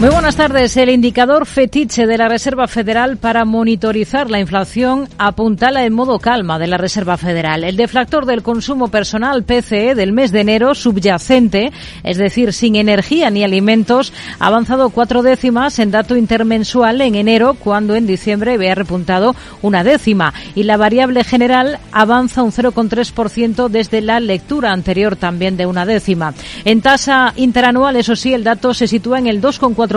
Muy buenas tardes. El indicador fetiche de la Reserva Federal para monitorizar la inflación apuntala en modo calma de la Reserva Federal. El deflactor del consumo personal PCE del mes de enero subyacente, es decir, sin energía ni alimentos, ha avanzado cuatro décimas en dato intermensual en enero, cuando en diciembre había repuntado una décima. Y la variable general avanza un 0,3% desde la lectura anterior también de una décima. En tasa interanual, eso sí, el dato se sitúa en el 2,4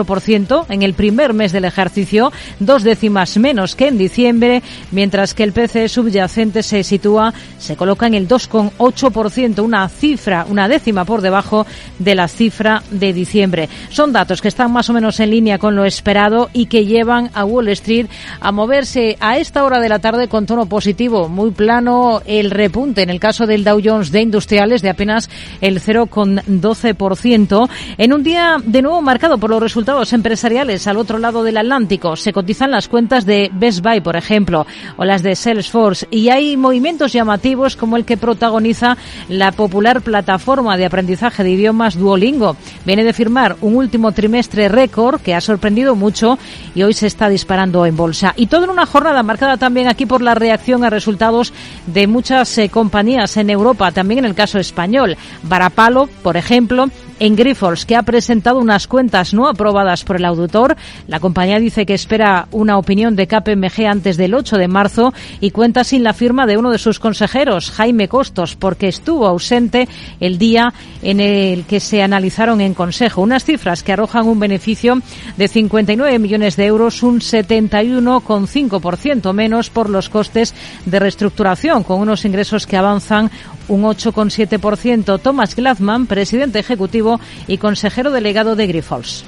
en el primer mes del ejercicio, dos décimas menos que en diciembre, mientras que el PCE subyacente se sitúa, se coloca en el 2,8%, una cifra, una décima por debajo de la cifra de diciembre. Son datos que están más o menos en línea con lo esperado y que llevan a Wall Street a moverse a esta hora de la tarde con tono positivo, muy plano el repunte en el caso del Dow Jones de industriales de apenas el 0,12% en un día de nuevo marcado por los resultados resultados empresariales al otro lado del Atlántico. Se cotizan las cuentas de Best Buy, por ejemplo, o las de Salesforce. Y hay movimientos llamativos como el que protagoniza la popular plataforma de aprendizaje de idiomas Duolingo. Viene de firmar un último trimestre récord que ha sorprendido mucho y hoy se está disparando en bolsa. Y todo en una jornada marcada también aquí por la reacción a resultados de muchas eh, compañías en Europa, también en el caso español. Varapalo, por ejemplo, en Grifols, que ha presentado unas cuentas no aprobadas por el auditor. La compañía dice que espera una opinión de KPMG antes del 8 de marzo y cuenta sin la firma de uno de sus consejeros, Jaime Costos, porque estuvo ausente el día en el que se analizaron en Consejo. Unas cifras que arrojan un beneficio de 59 millones de euros, un 71,5% menos por los costes de reestructuración, con unos ingresos que avanzan un 8,7%. Thomas Glatzman, presidente ejecutivo y consejero delegado de Grifols.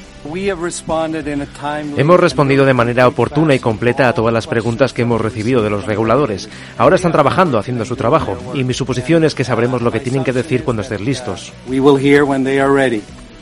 Hemos respondido de manera oportuna y completa a todas las preguntas que hemos recibido de los reguladores. Ahora están trabajando, haciendo su trabajo, y mi suposición es que sabremos lo que tienen que decir cuando estén listos.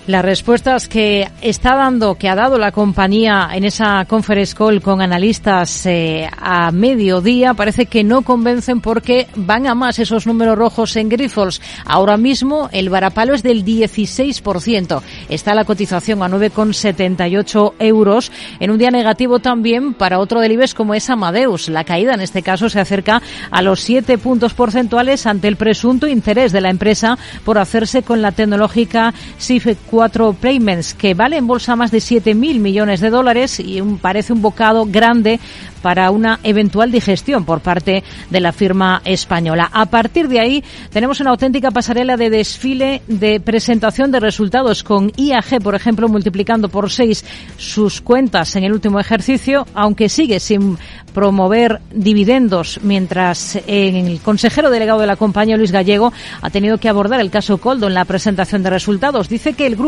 Las respuestas que está dando, que ha dado la compañía en esa conference call con analistas eh, a mediodía, parece que no convencen porque van a más esos números rojos en Grifols. Ahora mismo el varapalo es del 16%. Está la cotización a 9,78 euros. En un día negativo también para otro del IBEX como es Amadeus. La caída en este caso se acerca a los 7 puntos porcentuales ante el presunto interés de la empresa por hacerse con la tecnológica cuatro payments que vale en bolsa más de 7.000 millones de dólares y un, parece un bocado grande para una eventual digestión por parte de la firma española. A partir de ahí tenemos una auténtica pasarela de desfile de presentación de resultados con IAG, por ejemplo, multiplicando por seis sus cuentas en el último ejercicio, aunque sigue sin promover dividendos, mientras el consejero delegado de la compañía, Luis Gallego, ha tenido que abordar el caso Coldo en la presentación de resultados. Dice que el grupo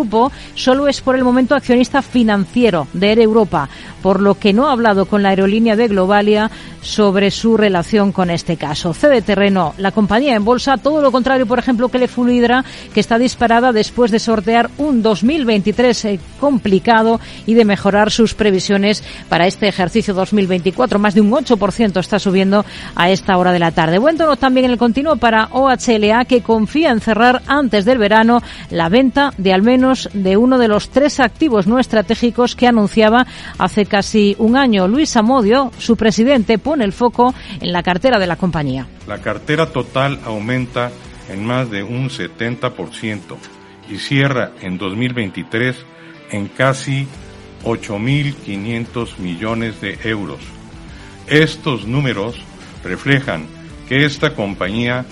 solo es por el momento accionista financiero de Air Europa, por lo que no ha hablado con la aerolínea de Globalia sobre su relación con este caso. Cede terreno la compañía en bolsa, todo lo contrario, por ejemplo, que le Fluidra, que está disparada después de sortear un 2023 eh, complicado y de mejorar sus previsiones para este ejercicio 2024. Más de un 8% está subiendo a esta hora de la tarde. Buen tono también en el continuo para OHLA, que confía en cerrar antes del verano la venta de al menos de uno de los tres activos no estratégicos que anunciaba hace casi un año. Luis Amodio, su presidente, pone el foco en la cartera de la compañía. La cartera total aumenta en más de un 70% y cierra en 2023 en casi 8.500 millones de euros. Estos números reflejan que esta compañía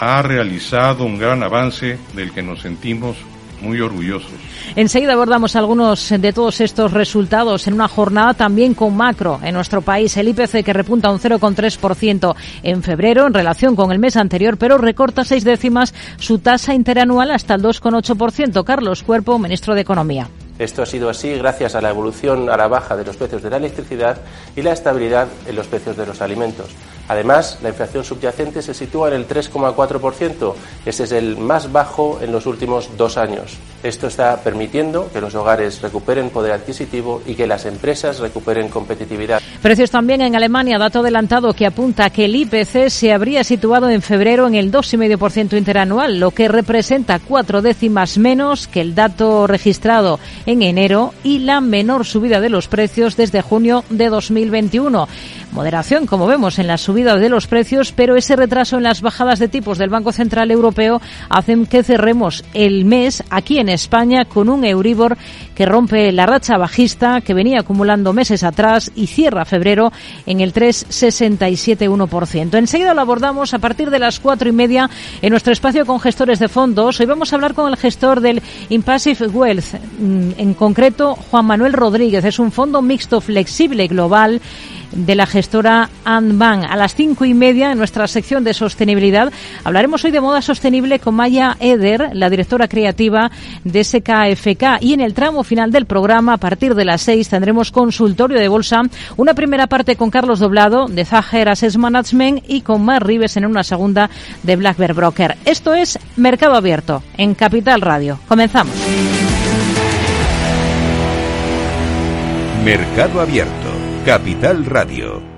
ha realizado un gran avance del que nos sentimos muy orgullosos. Enseguida abordamos algunos de todos estos resultados en una jornada también con macro en nuestro país. El IPC que repunta un 0,3% en febrero en relación con el mes anterior, pero recorta seis décimas su tasa interanual hasta el 2,8%. Carlos Cuerpo, ministro de Economía. Esto ha sido así gracias a la evolución a la baja de los precios de la electricidad y la estabilidad en los precios de los alimentos. Además, la inflación subyacente se sitúa en el 3,4%. Ese es el más bajo en los últimos dos años. Esto está permitiendo que los hogares recuperen poder adquisitivo y que las empresas recuperen competitividad. Precios también en Alemania, dato adelantado que apunta que el IPC se habría situado en febrero en el 2,5% interanual, lo que representa cuatro décimas menos que el dato registrado en enero y la menor subida de los precios desde junio de 2021. Moderación, como vemos, en la subida de los precios, pero ese retraso en las bajadas de tipos del Banco Central Europeo hacen que cerremos el mes aquí en España con un Euribor que rompe la racha bajista que venía acumulando meses atrás y cierra febrero en el 3,671%. Enseguida lo abordamos a partir de las cuatro y media en nuestro espacio con gestores de fondos. Hoy vamos a hablar con el gestor del Impassive Wealth, mm, en concreto Juan Manuel Rodríguez. Es un fondo mixto flexible global de la gestora Anban. A las cinco y media, en nuestra sección de sostenibilidad, hablaremos hoy de moda sostenible con Maya Eder, la directora creativa de SKFK. Y en el tramo final del programa, a partir de las seis, tendremos consultorio de bolsa, una primera parte con Carlos Doblado de Zager Assets Management y con Mar Rives en una segunda de Black Broker. Esto es Mercado Abierto en Capital Radio. Comenzamos. Mercado Abierto Capital Radio.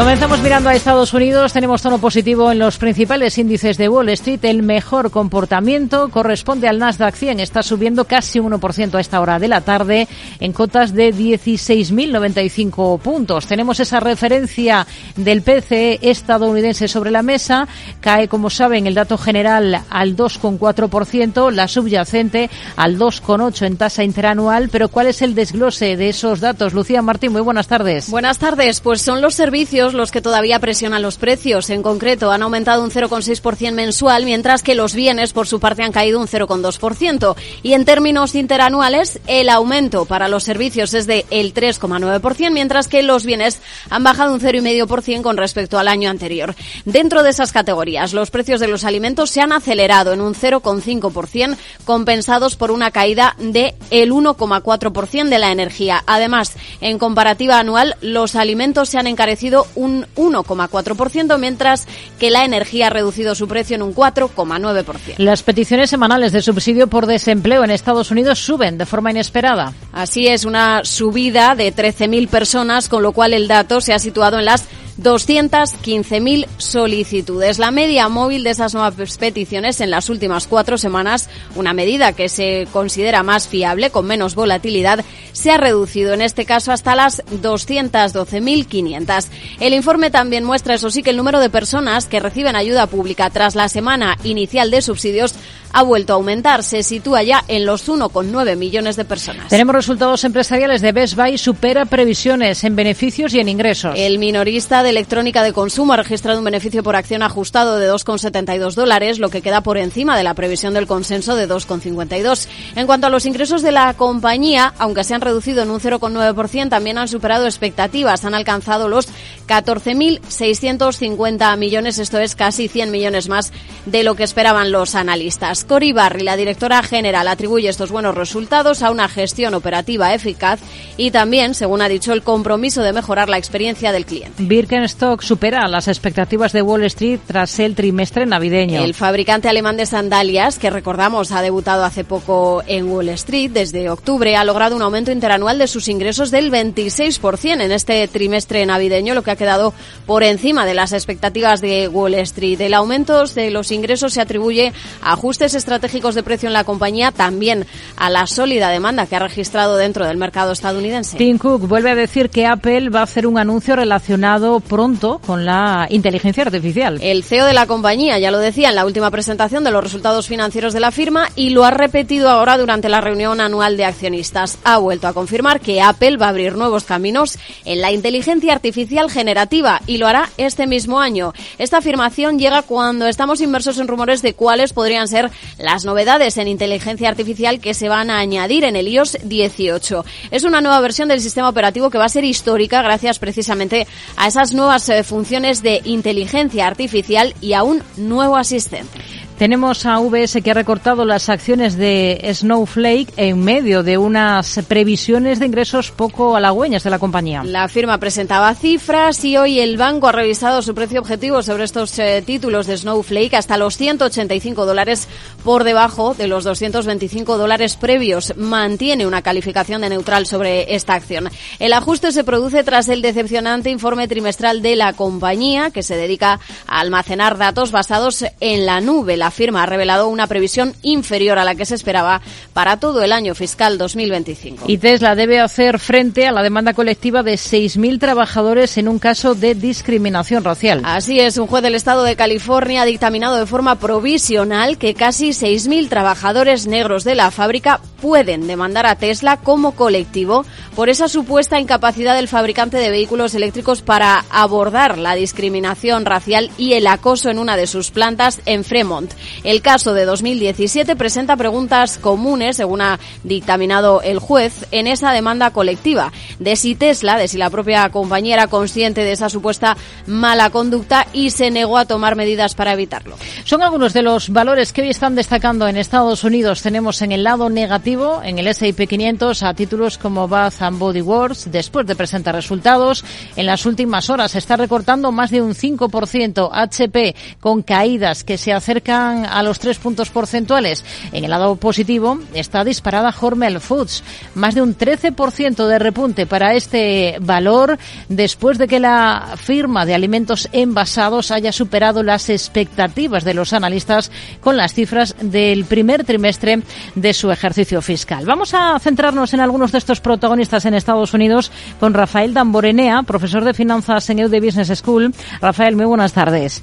Comenzamos mirando a Estados Unidos. Tenemos tono positivo en los principales índices de Wall Street. El mejor comportamiento corresponde al Nasdaq 100. Está subiendo casi un 1% a esta hora de la tarde en cotas de 16.095 puntos. Tenemos esa referencia del PCE estadounidense sobre la mesa. Cae, como saben, el dato general al 2,4%, la subyacente al 2,8% en tasa interanual. Pero ¿cuál es el desglose de esos datos? Lucía Martín, muy buenas tardes. Buenas tardes. Pues son los servicios los que todavía presionan los precios. En concreto, han aumentado un 0,6% mensual, mientras que los bienes, por su parte, han caído un 0,2%. Y en términos interanuales, el aumento para los servicios es de el 3,9%, mientras que los bienes han bajado un 0,5% con respecto al año anterior. Dentro de esas categorías, los precios de los alimentos se han acelerado en un 0,5%, compensados por una caída de el 1,4% de la energía. Además, en comparativa anual, los alimentos se han encarecido un 1,4%, mientras que la energía ha reducido su precio en un 4,9%. Las peticiones semanales de subsidio por desempleo en Estados Unidos suben de forma inesperada. Así es, una subida de 13.000 personas, con lo cual el dato se ha situado en las 215.000 solicitudes. La media móvil de esas nuevas peticiones en las últimas cuatro semanas, una medida que se considera más fiable, con menos volatilidad, se ha reducido en este caso hasta las 212.500. El informe también muestra, eso sí, que el número de personas que reciben ayuda pública tras la semana inicial de subsidios ha vuelto a aumentar. Se sitúa ya en los 1,9 millones de personas. Tenemos resultados empresariales de Best Buy, supera previsiones en beneficios y en ingresos. El minorista de electrónica de consumo ha registrado un beneficio por acción ajustado de 2,72 dólares, lo que queda por encima de la previsión del consenso de 2,52. En cuanto a los ingresos de la compañía, aunque se han reducido en un 0,9%, también han superado expectativas. Han alcanzado los 14.650 millones, esto es casi 100 millones más de lo que esperaban los analistas. Cori Barry, la directora general, atribuye estos buenos resultados a una gestión operativa eficaz y también, según ha dicho, el compromiso de mejorar la experiencia del cliente. Birkenstock supera las expectativas de Wall Street tras el trimestre navideño. El fabricante alemán de sandalias, que recordamos ha debutado hace poco en Wall Street desde octubre, ha logrado un aumento interanual de sus ingresos del 26% en este trimestre navideño, lo que ha quedado por encima de las expectativas de Wall Street. El aumento de los ingresos se atribuye a ajustes estratégicos de precio en la compañía, también a la sólida demanda que ha registrado dentro del mercado estadounidense. Tim Cook vuelve a decir que Apple va a hacer un anuncio relacionado pronto con la inteligencia artificial. El CEO de la compañía ya lo decía en la última presentación de los resultados financieros de la firma y lo ha repetido ahora durante la reunión anual de accionistas. Ha vuelto a confirmar que Apple va a abrir nuevos caminos en la inteligencia artificial generativa y lo hará este mismo año. Esta afirmación llega cuando estamos inmersos en rumores de cuáles podrían ser las novedades en inteligencia artificial que se van a añadir en el iOS 18. Es una nueva versión del sistema operativo que va a ser histórica gracias precisamente a esas nuevas eh, funciones de inteligencia artificial y a un nuevo asistente. Tenemos a VS que ha recortado las acciones de Snowflake en medio de unas previsiones de ingresos poco halagüeñas de la compañía. La firma presentaba cifras y hoy el banco ha revisado su precio objetivo sobre estos eh, títulos de Snowflake hasta los 185 dólares por debajo de los 225 dólares previos. Mantiene una calificación de neutral sobre esta acción. El ajuste se produce tras el decepcionante informe trimestral de la compañía que se dedica a almacenar datos basados en la nube. Firma ha revelado una previsión inferior a la que se esperaba para todo el año fiscal 2025. Y Tesla debe hacer frente a la demanda colectiva de 6.000 trabajadores en un caso de discriminación racial. Así es, un juez del estado de California ha dictaminado de forma provisional que casi 6.000 trabajadores negros de la fábrica pueden demandar a Tesla como colectivo por esa supuesta incapacidad del fabricante de vehículos eléctricos para abordar la discriminación racial y el acoso en una de sus plantas en Fremont. El caso de 2017 presenta preguntas comunes, según ha dictaminado el juez, en esa demanda colectiva, de si Tesla, de si la propia compañía era consciente de esa supuesta mala conducta y se negó a tomar medidas para evitarlo. Son algunos de los valores que hoy están destacando en Estados Unidos. Tenemos en el lado negativo, en el S&P 500, a títulos como Bath and Body Works, después de presentar resultados. En las últimas horas está recortando más de un 5%. HP con caídas que se acercan a los tres puntos porcentuales. En el lado positivo está disparada Hormel Foods, más de un 13% de repunte para este valor después de que la firma de alimentos envasados haya superado las expectativas de los analistas con las cifras del primer trimestre de su ejercicio fiscal. Vamos a centrarnos en algunos de estos protagonistas en Estados Unidos con Rafael Damborenea, profesor de finanzas en EUD Business School. Rafael, muy buenas tardes.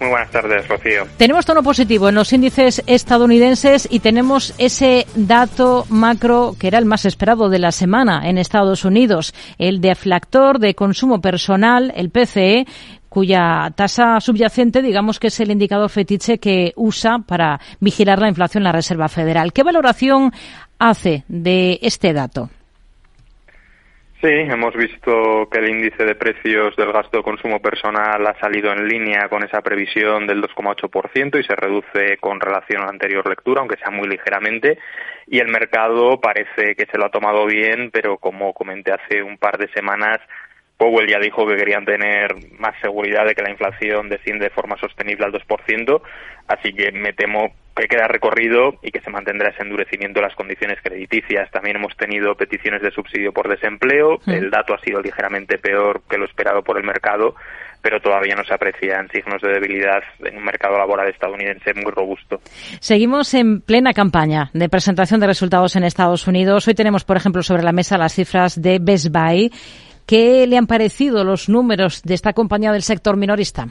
Muy buenas tardes, Rocío. Tenemos tono positivo en los índices estadounidenses y tenemos ese dato macro que era el más esperado de la semana en Estados Unidos, el deflactor de consumo personal, el PCE, cuya tasa subyacente, digamos que es el indicador fetiche que usa para vigilar la inflación la Reserva Federal. ¿Qué valoración hace de este dato? Sí, hemos visto que el índice de precios del gasto de consumo personal ha salido en línea con esa previsión del 2,8% y se reduce con relación a la anterior lectura, aunque sea muy ligeramente. Y el mercado parece que se lo ha tomado bien, pero como comenté hace un par de semanas, Powell ya dijo que querían tener más seguridad de que la inflación desciende de forma sostenible al 2%, así que me temo que queda recorrido y que se mantendrá ese endurecimiento de las condiciones crediticias. También hemos tenido peticiones de subsidio por desempleo, el dato ha sido ligeramente peor que lo esperado por el mercado, pero todavía no se aprecian signos de debilidad en un mercado laboral estadounidense muy robusto. Seguimos en plena campaña de presentación de resultados en Estados Unidos. Hoy tenemos, por ejemplo, sobre la mesa las cifras de Best Buy. ¿Qué le han parecido los números de esta compañía del sector minorista?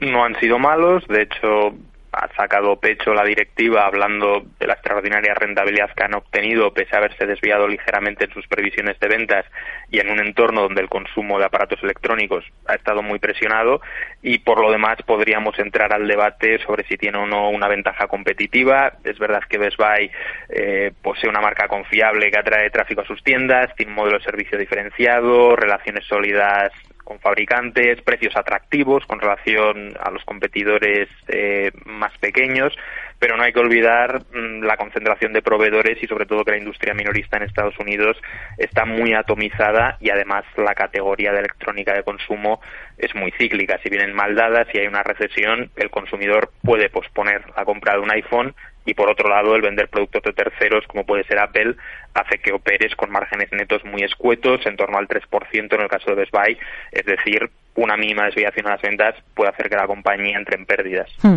No han sido malos, de hecho ha sacado pecho la directiva hablando de la extraordinaria rentabilidad que han obtenido pese a haberse desviado ligeramente en sus previsiones de ventas y en un entorno donde el consumo de aparatos electrónicos ha estado muy presionado y por lo demás podríamos entrar al debate sobre si tiene o no una ventaja competitiva. Es verdad que Best Buy eh, posee una marca confiable que atrae tráfico a sus tiendas, tiene un modelo de servicio diferenciado, relaciones sólidas con fabricantes, precios atractivos con relación a los competidores eh, más pequeños, pero no hay que olvidar mm, la concentración de proveedores y sobre todo que la industria minorista en Estados Unidos está muy atomizada y además la categoría de electrónica de consumo es muy cíclica. Si vienen mal dadas y hay una recesión, el consumidor puede posponer la compra de un iPhone y por otro lado el vender productos de terceros como puede ser Apple hace que operes con márgenes netos muy escuetos en torno al 3% en el caso de Best Buy. Es decir una mínima desviación a las ventas puede hacer que la compañía entre en pérdidas. Hmm.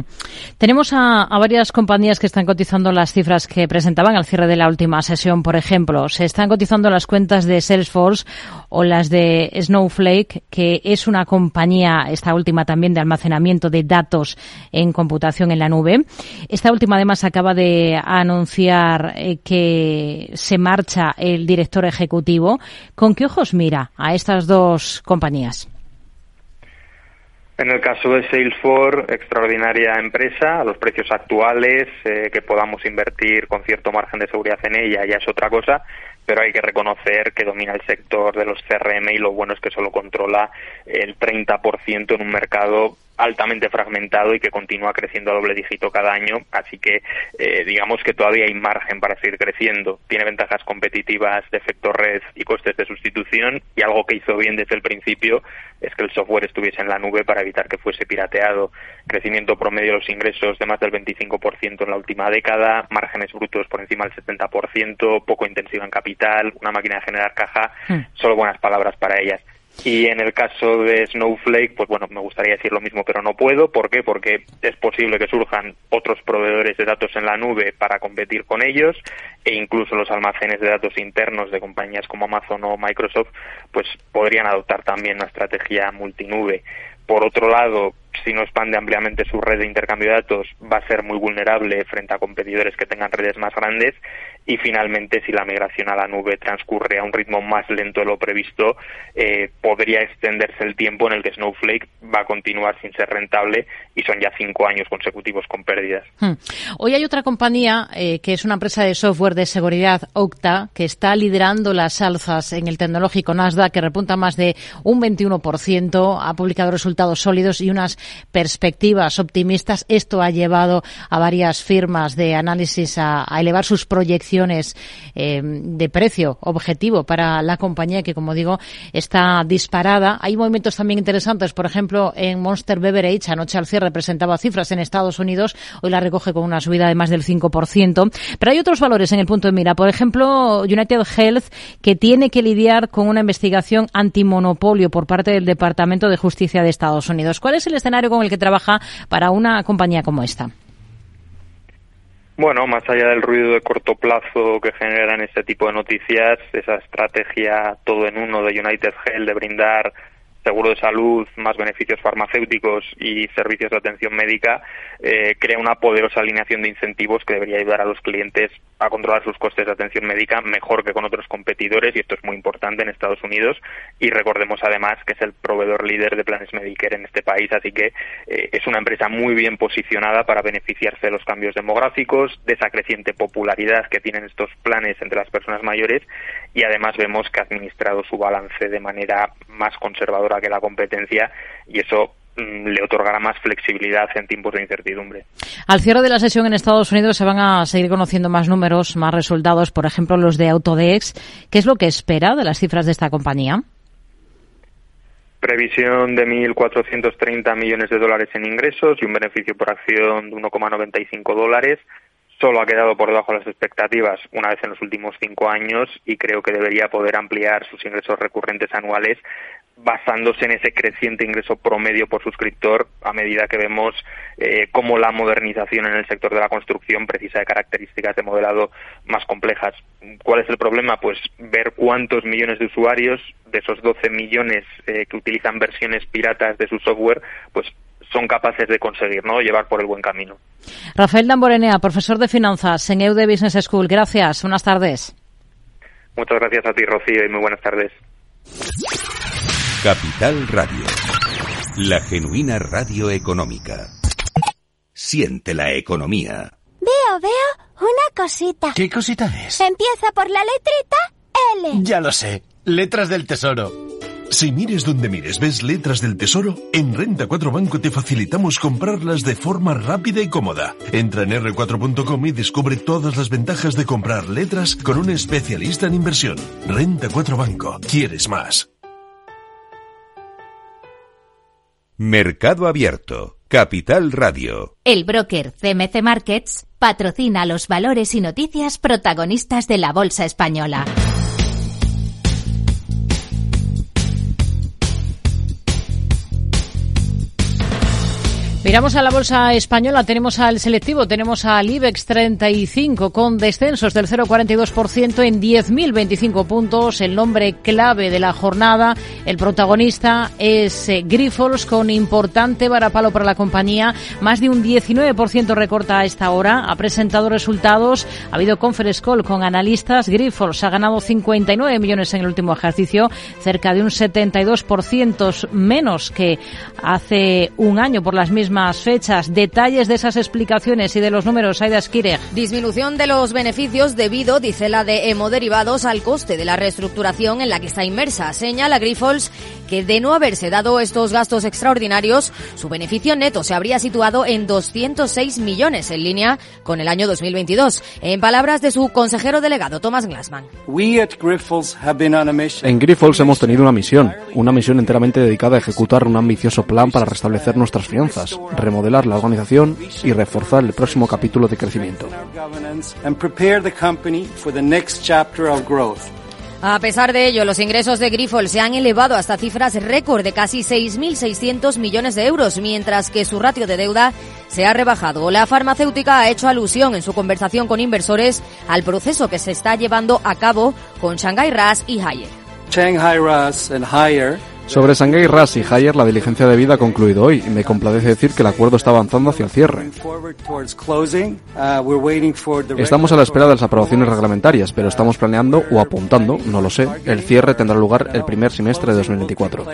Tenemos a, varias compañías que están cotizando las cifras que presentaban al cierre de la última sesión, por ejemplo. Se están cotizando las cuentas de Salesforce o las de Snowflake, que es una compañía, esta última también, de almacenamiento de datos en computación en la nube. Esta última además acaba de anunciar eh, que se marcha el director ejecutivo. ¿Con qué ojos mira a estas dos compañías? En el caso de Salesforce, extraordinaria empresa, a los precios actuales, eh, que podamos invertir con cierto margen de seguridad en ella ya es otra cosa, pero hay que reconocer que domina el sector de los CRM y lo bueno es que solo controla el 30% en un mercado altamente fragmentado y que continúa creciendo a doble dígito cada año, así que eh, digamos que todavía hay margen para seguir creciendo. Tiene ventajas competitivas de efecto red y costes de sustitución y algo que hizo bien desde el principio es que el software estuviese en la nube para evitar que fuese pirateado. Crecimiento promedio de los ingresos de más del 25% en la última década, márgenes brutos por encima del 70%, poco intensiva en capital, una máquina de generar caja, hmm. solo buenas palabras para ellas. Y en el caso de Snowflake, pues bueno, me gustaría decir lo mismo, pero no puedo. ¿Por qué? Porque es posible que surjan otros proveedores de datos en la nube para competir con ellos e incluso los almacenes de datos internos de compañías como Amazon o Microsoft, pues podrían adoptar también una estrategia multinube. Por otro lado, si no expande ampliamente su red de intercambio de datos, va a ser muy vulnerable frente a competidores que tengan redes más grandes. Y finalmente, si la migración a la nube transcurre a un ritmo más lento de lo previsto, eh, podría extenderse el tiempo en el que Snowflake va a continuar sin ser rentable y son ya cinco años consecutivos con pérdidas. Hmm. Hoy hay otra compañía eh, que es una empresa de software de seguridad, Octa, que está liderando las alzas en el tecnológico Nasdaq, que repunta más de un 21%, ha publicado resultados sólidos y unas perspectivas optimistas. Esto ha llevado a varias firmas de análisis a, elevar sus proyecciones eh, de precio objetivo para la compañía que, como digo, está disparada. Hay movimientos también interesantes. Por ejemplo, en Monster Beverage, anoche al cierre presentaba cifras en Estados Unidos. Hoy la recoge con una subida de más del 5%. Pero hay otros valores en el punto de mira. Por ejemplo, United Health, que tiene que lidiar con una investigación antimonopolio por parte del Departamento de Justicia de Estados Unidos. ¿Cuál es el escenario con el que trabaja para una compañía como esta? Bueno, más allá del ruido de corto plazo que generan este tipo de noticias, esa estrategia todo en uno de United Health de brindar seguro de salud, más beneficios farmacéuticos y servicios de atención médica, eh, crea una poderosa alineación de incentivos que debería ayudar a los clientes a controlar sus costes de atención médica mejor que con otros competidores y esto es muy importante en Estados Unidos y recordemos además que es el proveedor líder de planes Medicare en este país, así que eh, es una empresa muy bien posicionada para beneficiarse de los cambios demográficos, de esa creciente popularidad que tienen estos planes entre las personas mayores y además vemos que ha administrado su balance de manera más conservadora que la competencia y eso le otorgará más flexibilidad en tiempos de incertidumbre. Al cierre de la sesión en Estados Unidos se van a seguir conociendo más números, más resultados, por ejemplo los de Autodex. ¿Qué es lo que espera de las cifras de esta compañía? Previsión de 1.430 millones de dólares en ingresos y un beneficio por acción de 1,95 dólares solo ha quedado por debajo de las expectativas una vez en los últimos cinco años y creo que debería poder ampliar sus ingresos recurrentes anuales basándose en ese creciente ingreso promedio por suscriptor a medida que vemos eh, cómo la modernización en el sector de la construcción precisa de características de modelado más complejas. ¿Cuál es el problema? Pues ver cuántos millones de usuarios de esos 12 millones eh, que utilizan versiones piratas de su software, pues son capaces de conseguir, ¿no? Llevar por el buen camino. Rafael Damborenea, profesor de finanzas en EUDE Business School. Gracias. Buenas tardes. Muchas gracias a ti, Rocío, y muy buenas tardes. Capital Radio. La genuina radio económica. Siente la economía. Veo, veo una cosita. ¿Qué cosita es? Empieza por la letrita L. Ya lo sé. Letras del Tesoro. Si mires donde mires ves letras del tesoro, en Renta 4 Banco te facilitamos comprarlas de forma rápida y cómoda. Entra en r4.com y descubre todas las ventajas de comprar letras con un especialista en inversión. Renta 4 Banco. ¿Quieres más? Mercado Abierto. Capital Radio. El broker CMC Markets patrocina los valores y noticias protagonistas de la Bolsa Española. Miramos a la bolsa española, tenemos al selectivo, tenemos al IBEX 35 con descensos del 0,42% en 10.025 puntos. El nombre clave de la jornada, el protagonista es eh, Grifols con importante varapalo para la compañía. Más de un 19% recorta a esta hora. Ha presentado resultados. Ha habido conference call con analistas. Grifols ha ganado 59 millones en el último ejercicio, cerca de un 72% menos que hace un año por las mismas fechas. Detalles de esas explicaciones y de los números, Aida Skireg. Disminución de los beneficios debido, dice la de hemoderivados, al coste de la reestructuración en la que está inmersa. Señala Grifols que de no haberse dado estos gastos extraordinarios, su beneficio neto se habría situado en 206 millones en línea con el año 2022. En palabras de su consejero delegado, Thomas Glassman. En Grifols hemos tenido una misión, una misión enteramente dedicada a ejecutar un ambicioso plan para restablecer nuestras finanzas, remodelar la organización y reforzar el próximo capítulo de crecimiento. A pesar de ello, los ingresos de Grifols se han elevado hasta cifras récord de casi 6.600 millones de euros, mientras que su ratio de deuda se ha rebajado. La farmacéutica ha hecho alusión en su conversación con inversores al proceso que se está llevando a cabo con Shanghai RAS y Haier. Shanghai RAS y Haier sobre Shanghai RAS y Haier, la diligencia de vida ha concluido hoy y me complace decir que el acuerdo está avanzando hacia el cierre. Estamos a la espera de las aprobaciones reglamentarias, pero estamos planeando o apuntando, no lo sé, el cierre tendrá lugar el primer semestre de 2024.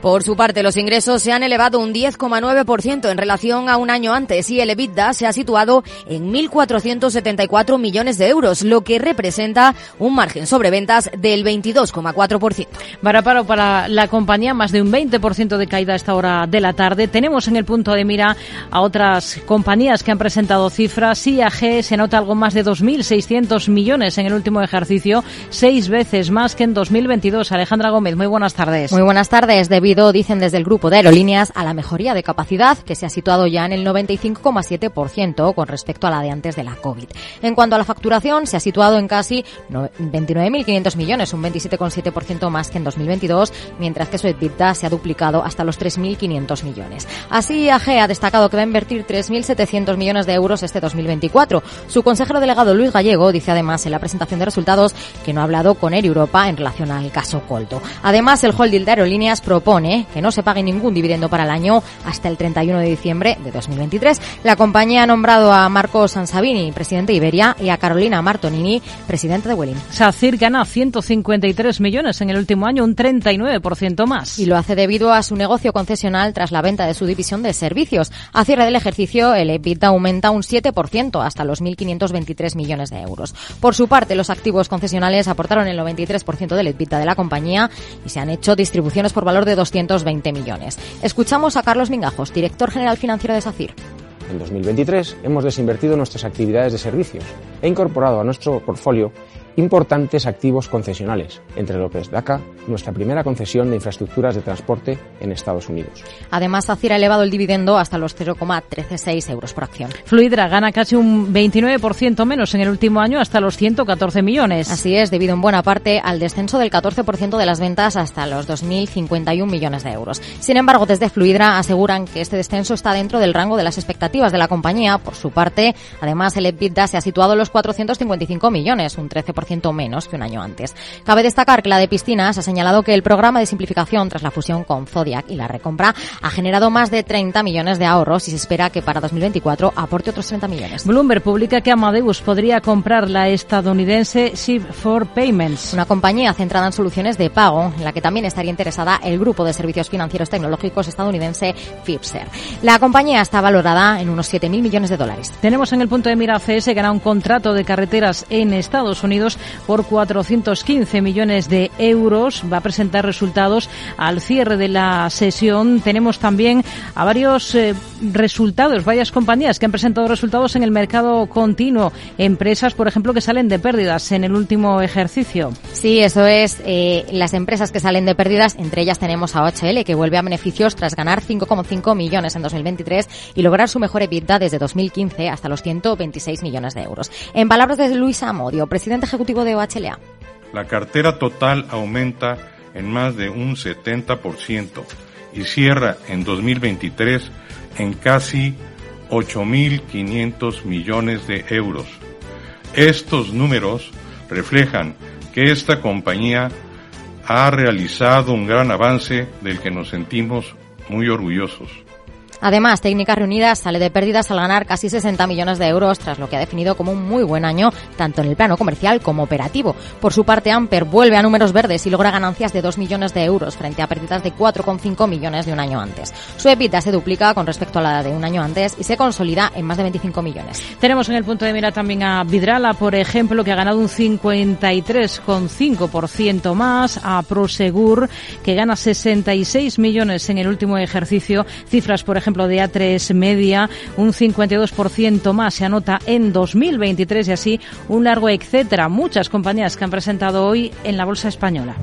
Por su parte, los ingresos se han elevado un 10,9% en relación a un año antes y el EBITDA se ha situado en 1.474 millones de euros, lo que representa un margen sobre ventas del 22,4%. Varaparo para la compañía, más de un 20% de caída a esta hora de la tarde. Tenemos en el punto de mira a otras compañías que han presentado cifras. IAG se nota algo más de 2.600 millones en el último ejercicio, seis veces más que en 2022. Alejandra Gómez, muy buenas tardes. Muy buenas tardes dicen desde el grupo de aerolíneas, a la mejoría de capacidad que se ha situado ya en el 95,7% con respecto a la de antes de la COVID. En cuanto a la facturación, se ha situado en casi 29.500 millones, un 27,7% más que en 2022, mientras que su EBITDA se ha duplicado hasta los 3.500 millones. Así, IAG ha destacado que va a invertir 3.700 millones de euros este 2024. Su consejero delegado Luis Gallego dice además en la presentación de resultados que no ha hablado con Air Europa en relación al caso Colto. Además, el holding de aerolíneas propone que no se pague ningún dividendo para el año hasta el 31 de diciembre de 2023. La compañía ha nombrado a Marco Sansavini, presidente de Iberia, y a Carolina Martonini, presidente de Welling. SACIR gana 153 millones en el último año, un 39% más. Y lo hace debido a su negocio concesional tras la venta de su división de servicios. A cierre del ejercicio, el EBITDA aumenta un 7% hasta los 1.523 millones de euros. Por su parte, los activos concesionales aportaron el 93% del EBITDA de la compañía y se han hecho distribuciones por valor de 2 220 millones. Escuchamos a Carlos Mingajos, director general financiero de SACIR. En 2023 hemos desinvertido nuestras actividades de servicios e incorporado a nuestro portfolio importantes activos concesionales, entre los que DACA, nuestra primera concesión de infraestructuras de transporte en Estados Unidos. Además, SACIR ha elevado el dividendo hasta los 0,136 euros por acción. Fluidra gana casi un 29% menos en el último año hasta los 114 millones. Así es, debido en buena parte al descenso del 14% de las ventas hasta los 2.051 millones de euros. Sin embargo, desde Fluidra aseguran que este descenso está dentro del rango de las expectativas de la compañía. Por su parte, además, el EBITDA se ha situado en los 455 millones, un 13% menos que un año antes. Cabe destacar que la de piscinas ha señalado que el programa de simplificación tras la fusión con Zodiac y la recompra ha generado más de 30 millones de ahorros y se espera que para 2024 aporte otros 30 millones. Bloomberg publica que Amadeus podría comprar la estadounidense Shift4 Payments, una compañía centrada en soluciones de pago, en la que también estaría interesada el grupo de servicios financieros tecnológicos estadounidense Fipser. La compañía está valorada en unos 7.000 millones de dólares. Tenemos en el punto de mira CS que gana un contrato de carreteras en Estados Unidos por 415 millones de euros. Va a presentar resultados al cierre de la sesión. Tenemos también a varios eh, resultados, varias compañías que han presentado resultados en el mercado continuo. Empresas, por ejemplo, que salen de pérdidas en el último ejercicio. Sí, eso es. Eh, las empresas que salen de pérdidas, entre ellas tenemos a OHL, que vuelve a beneficios tras ganar 5,5 millones en 2023 y lograr su mejor EBITDA desde 2015 hasta los 126 millones de euros. En palabras de Luis Amodio, presidente ejecutivo de La cartera total aumenta en más de un 70% y cierra en 2023 en casi 8.500 millones de euros. Estos números reflejan que esta compañía ha realizado un gran avance del que nos sentimos muy orgullosos. Además, Técnicas Reunidas sale de pérdidas al ganar casi 60 millones de euros, tras lo que ha definido como un muy buen año, tanto en el plano comercial como operativo. Por su parte, Amper vuelve a números verdes y logra ganancias de 2 millones de euros frente a pérdidas de 4,5 millones de un año antes. Su EBITDA se duplica con respecto a la de un año antes y se consolida en más de 25 millones. Tenemos en el punto de mira también a Vidrala, por ejemplo, que ha ganado un 53,5% más, a Prosegur, que gana 66 millones en el último ejercicio, cifras, por ejemplo, ejemplo, de A3 Media, un 52% más se anota en 2023 y así un largo etcétera. Muchas compañías que han presentado hoy en la Bolsa Española.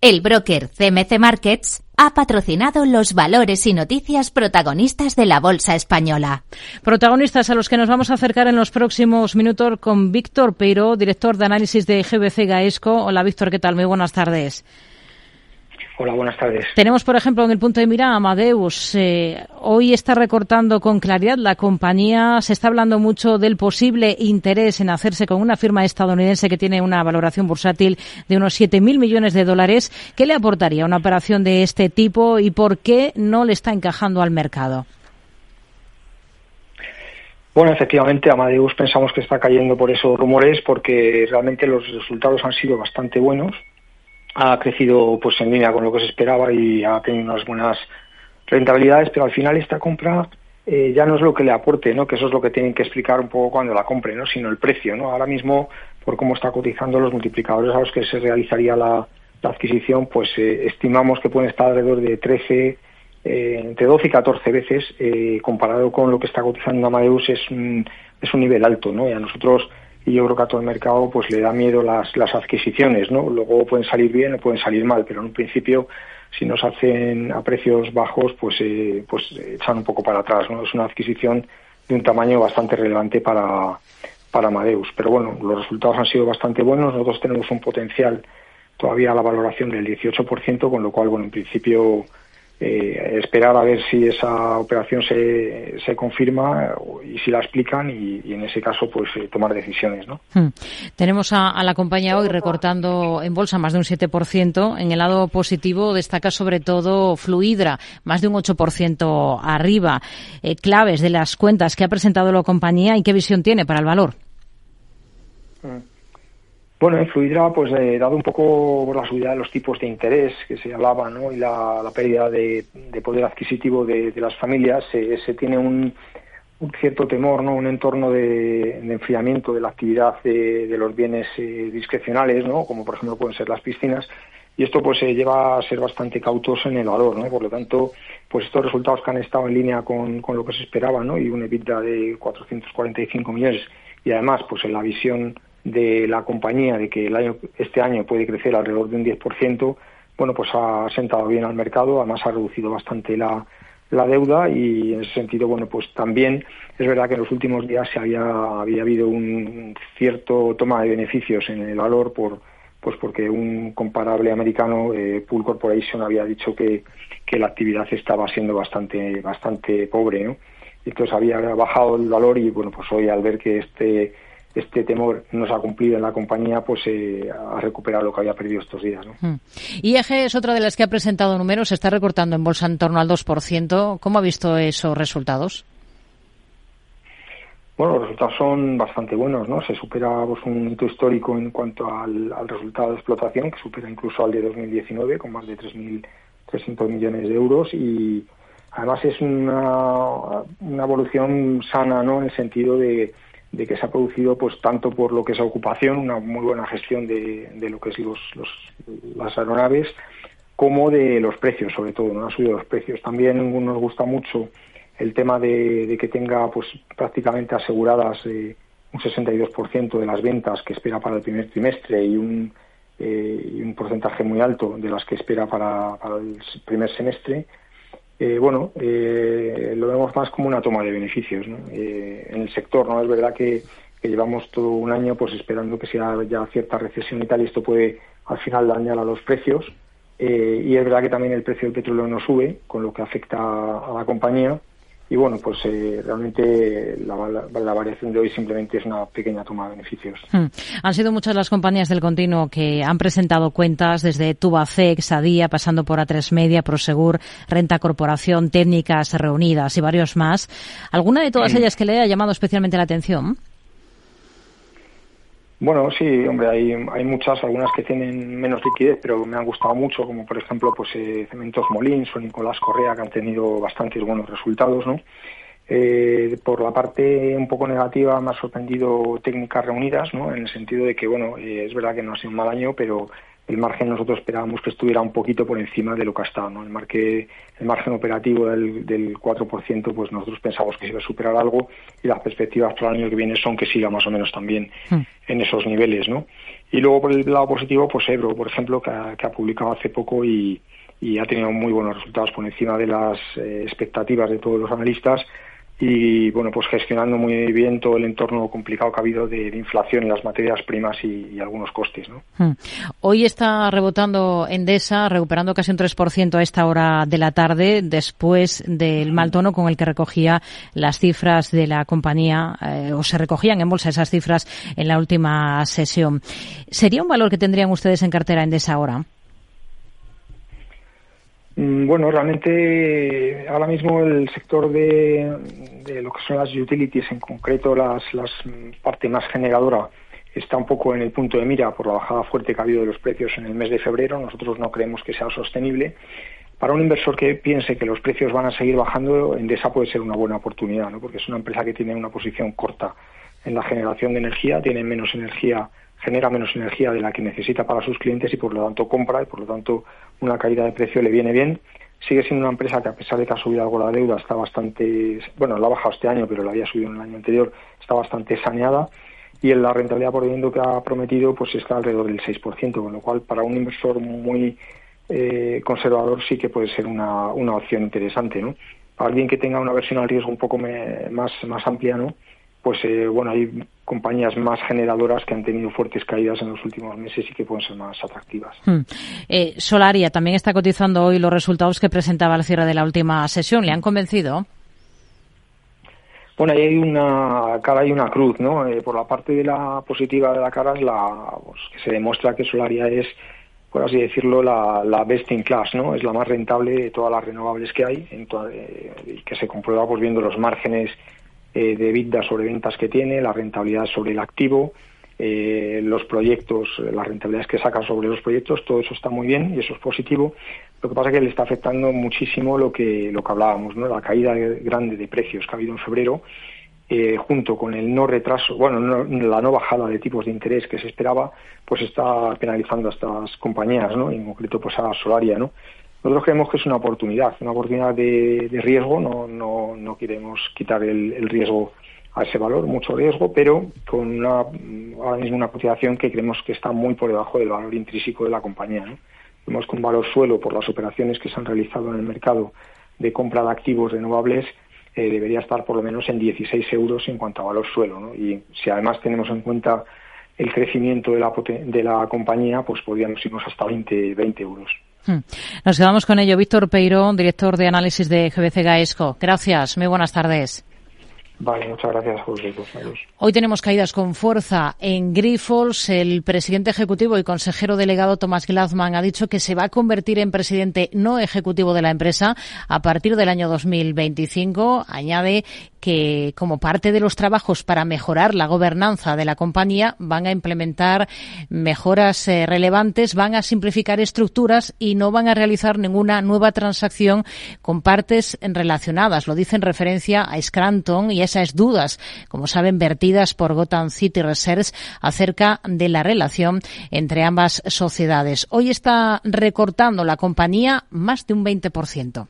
El broker CMC Markets ha patrocinado los valores y noticias protagonistas de la Bolsa Española. Protagonistas a los que nos vamos a acercar en los próximos minutos con Víctor Peiro, director de análisis de GBC Gaesco. Hola Víctor, ¿qué tal? Muy buenas tardes. Hola, buenas tardes. Tenemos, por ejemplo, en el punto de mira Amadeus. Eh, hoy está recortando con claridad la compañía. Se está hablando mucho del posible interés en hacerse con una firma estadounidense que tiene una valoración bursátil de unos 7.000 millones de dólares. ¿Qué le aportaría una operación de este tipo y por qué no le está encajando al mercado? Bueno, efectivamente, Amadeus pensamos que está cayendo por esos rumores porque realmente los resultados han sido bastante buenos ha crecido pues en línea con lo que se esperaba y ha tenido unas buenas rentabilidades, pero al final esta compra eh, ya no es lo que le aporte, ¿no? que eso es lo que tienen que explicar un poco cuando la compre, ¿no? sino el precio. ¿no? Ahora mismo, por cómo está cotizando los multiplicadores a los que se realizaría la, adquisición, pues eh, estimamos que pueden estar alrededor de 13, eh, entre 12 y 14 veces, comparado con lo que está cotizando Amadeus, es un, es un nivel alto. ¿no? Y a nosotros y yo creo que a todo el mercado pues le da miedo las, las adquisiciones, ¿no? Luego pueden salir bien o pueden salir mal, pero en un principio si nos hacen a precios bajos pues eh, pues echan un poco para atrás, ¿no? Es una adquisición de un tamaño bastante relevante para para Amadeus, pero bueno, los resultados han sido bastante buenos, nosotros tenemos un potencial todavía a la valoración del 18%, con lo cual, bueno, en principio eh, esperar a ver si esa operación se, se confirma y si la explican y, en ese caso pues eh, tomar decisiones. ¿no? Hmm. Tenemos a, la compañía hoy recortando en bolsa más de un 7%. En el lado positivo destaca sobre todo Fluidra, más de un 8% arriba. Eh, claves de las cuentas que ha presentado la compañía y qué visión tiene para el valor. Hmm. Bueno, en Fluidra, pues eh, dado un poco por la subida de los tipos de interés que se hablaba, ¿no? Y la, pérdida de, poder adquisitivo de, las familias, se tiene un, cierto temor, ¿no? Un entorno de, enfriamiento de la actividad de, los bienes eh, discrecionales, ¿no? Como por ejemplo pueden ser las piscinas. Y esto pues se lleva a ser bastante cautoso en el valor, ¿no? Por lo tanto, pues estos resultados que han estado en línea con, con lo que se esperaba, ¿no? Y un EBITDA de 445 millones y además, pues en la visión de la compañía de que el año, este año puede crecer alrededor de un 10%, bueno, pues ha sentado bien al mercado, además ha reducido bastante la, deuda y en ese sentido, bueno, pues también es verdad que en los últimos días se había, había habido un cierto toma de beneficios en el valor por pues porque un comparable americano, eh, Pool Corporation, había dicho que, que la actividad estaba siendo bastante bastante pobre, ¿no? Entonces había bajado el valor y bueno, pues hoy al ver que este este temor no se ha cumplido en la compañía, pues eh, ha recuperado lo que había perdido estos días. ¿no? Hmm. IEG es otra de las que ha presentado números, se está recortando en bolsa en torno al 2%. ¿Cómo ha visto esos resultados? Bueno, los resultados son bastante buenos, ¿no? Se supera pues, un hito histórico en cuanto al, resultado de explotación, que supera incluso al de 2019, con más de 3.300 millones de euros y además es una, una evolución sana, ¿no? En el sentido de de que se ha producido pues tanto por lo que es ocupación, una muy buena gestión de, de lo que es los, las aeronaves, como de los precios, sobre todo, no ha subido los precios. También nos gusta mucho el tema de, que tenga pues prácticamente aseguradas eh, un 62% de las ventas que espera para el primer trimestre y un, eh, y un porcentaje muy alto de las que espera para, para el primer semestre eh, bueno, eh, lo vemos más como una toma de beneficios eh, en el sector. no Es verdad que, que llevamos todo un año pues esperando que sea ya cierta recesión y tal, y esto puede al final dañar a los precios. Eh, y es verdad que también el precio del petróleo no sube, con lo que afecta a la compañía. Y bueno, pues eh, realmente la, variación de hoy simplemente es una pequeña toma de beneficios. Hmm. Han sido muchas las compañías del continuo que han presentado cuentas desde Tubacex, Adía, pasando por A3 Media, Prosegur, Renta Corporación, Técnicas Reunidas y varios más. ¿Alguna de todas ellas que le haya llamado especialmente la atención? Bueno, sí, hombre, hay, hay muchas, algunas que tienen menos liquidez, pero me han gustado mucho, como por ejemplo, pues eh, Cementos Molins o Nicolás Correa, que han tenido bastantes buenos resultados, ¿no? Eh, por la parte un poco negativa me ha sorprendido técnicas reunidas, ¿no? En el sentido de que, bueno, eh, es verdad que no ha sido un mal año, pero el margen nosotros esperábamos que estuviera un poquito por encima de lo que ha estado. ¿no? El, marque, el margen operativo del, del 4%, pues nosotros pensamos que se iba a superar algo y las perspectivas para el año que viene son que siga más o menos también hmm. en esos niveles. ¿no? Y luego por el lado positivo, pues Ebro, por ejemplo, que ha, que ha publicado hace poco y, y, ha tenido muy buenos resultados por encima de las eh, expectativas de todos los analistas y bueno, pues gestionando muy bien todo el entorno complicado que ha habido de, inflación en las materias primas y, algunos costes. ¿no? Hmm. Hoy está rebotando Endesa, recuperando casi un 3% a esta hora de la tarde, después del mal tono con el que recogía las cifras de la compañía, eh, o se recogían en bolsa esas cifras en la última sesión. ¿Sería un valor que tendrían ustedes en cartera Endesa ahora? Mm, bueno, realmente ahora mismo el sector de, lo que son las utilities, en concreto las, las parte más generadora, está un poco en el punto de mira por la bajada fuerte que ha habido de los precios en el mes de febrero. Nosotros no creemos que sea sostenible. Para un inversor que piense que los precios van a seguir bajando, Endesa puede ser una buena oportunidad, ¿no? porque es una empresa que tiene una posición corta en la generación de energía, tiene menos energía genera menos energía de la que necesita para sus clientes y por lo tanto compra y por lo tanto una caída de precio le viene bien. Sigue siendo una empresa que a pesar de que ha subido algo la deuda está bastante, bueno, la ha bajado este año pero la había subido en el año anterior, está bastante saneada y en la rentabilidad por dividendo que ha prometido pues está alrededor del 6%, con lo cual para un inversor muy eh, conservador sí que puede ser una, una opción interesante, ¿no? Para alguien que tenga una versión al riesgo un poco más, más amplia, ¿no? pues eh, bueno, hay compañías más generadoras que han tenido fuertes caídas en los últimos meses y que pueden ser más atractivas. Hmm. Eh, Solaria también está cotizando hoy los resultados que presentaba al cierre de la última sesión. ¿Le han convencido? Bueno, ahí hay una cara y una cruz, ¿no? Eh, por la parte de la positiva de la cara es la pues, que se demuestra que Solaria es, por así decirlo, la, best in class, ¿no? Es la más rentable de todas las renovables que hay, en y que se comprueba pues viendo los márgenes eh, de vida sobre ventas que tiene, la rentabilidad sobre el activo, eh, los proyectos, las rentabilidades que saca sobre los proyectos, todo eso está muy bien y eso es positivo. Lo que pasa es que le está afectando muchísimo lo que, lo que hablábamos, ¿no? la caída grande de precios que ha habido en febrero, eh, junto con el no retraso, bueno, la no bajada de tipos de interés que se esperaba, pues está penalizando a estas compañías, ¿no? en concreto pues a Solaria, ¿no? Nosotros creemos que es una oportunidad, una oportunidad de, riesgo, no, no, no, queremos quitar el, riesgo a ese valor, mucho riesgo, pero con una, ahora mismo una cotización que creemos que está muy por debajo del valor intrínseco de la compañía. ¿no? Vemos que un valor suelo por las operaciones que se han realizado en el mercado de compra de activos renovables eh, debería estar por lo menos en 16 euros en cuanto a valor suelo. ¿no? Y si además tenemos en cuenta el crecimiento de la, de la compañía, pues podríamos irnos hasta 20, 20 euros. Hmm. Nos quedamos con ello. Víctor Peirón, director de análisis de GBC Gaesco. Gracias. Muy buenas tardes. Vale, muchas gracias. Hoy tenemos caídas con fuerza en Grifols. El presidente ejecutivo y consejero delegado Tomás Glazman ha dicho que se va a convertir en presidente no ejecutivo de la empresa a partir del año 2025. Añade que como parte de los trabajos para mejorar la gobernanza de la compañía van a implementar mejoras eh, relevantes, van a simplificar estructuras y no van a realizar ninguna nueva transacción con partes relacionadas. Lo dice en referencia a Scranton y a esas dudas, como saben, vertidas por Gotham City Research acerca de la relación entre ambas sociedades. Hoy está recortando la compañía más de un 20%.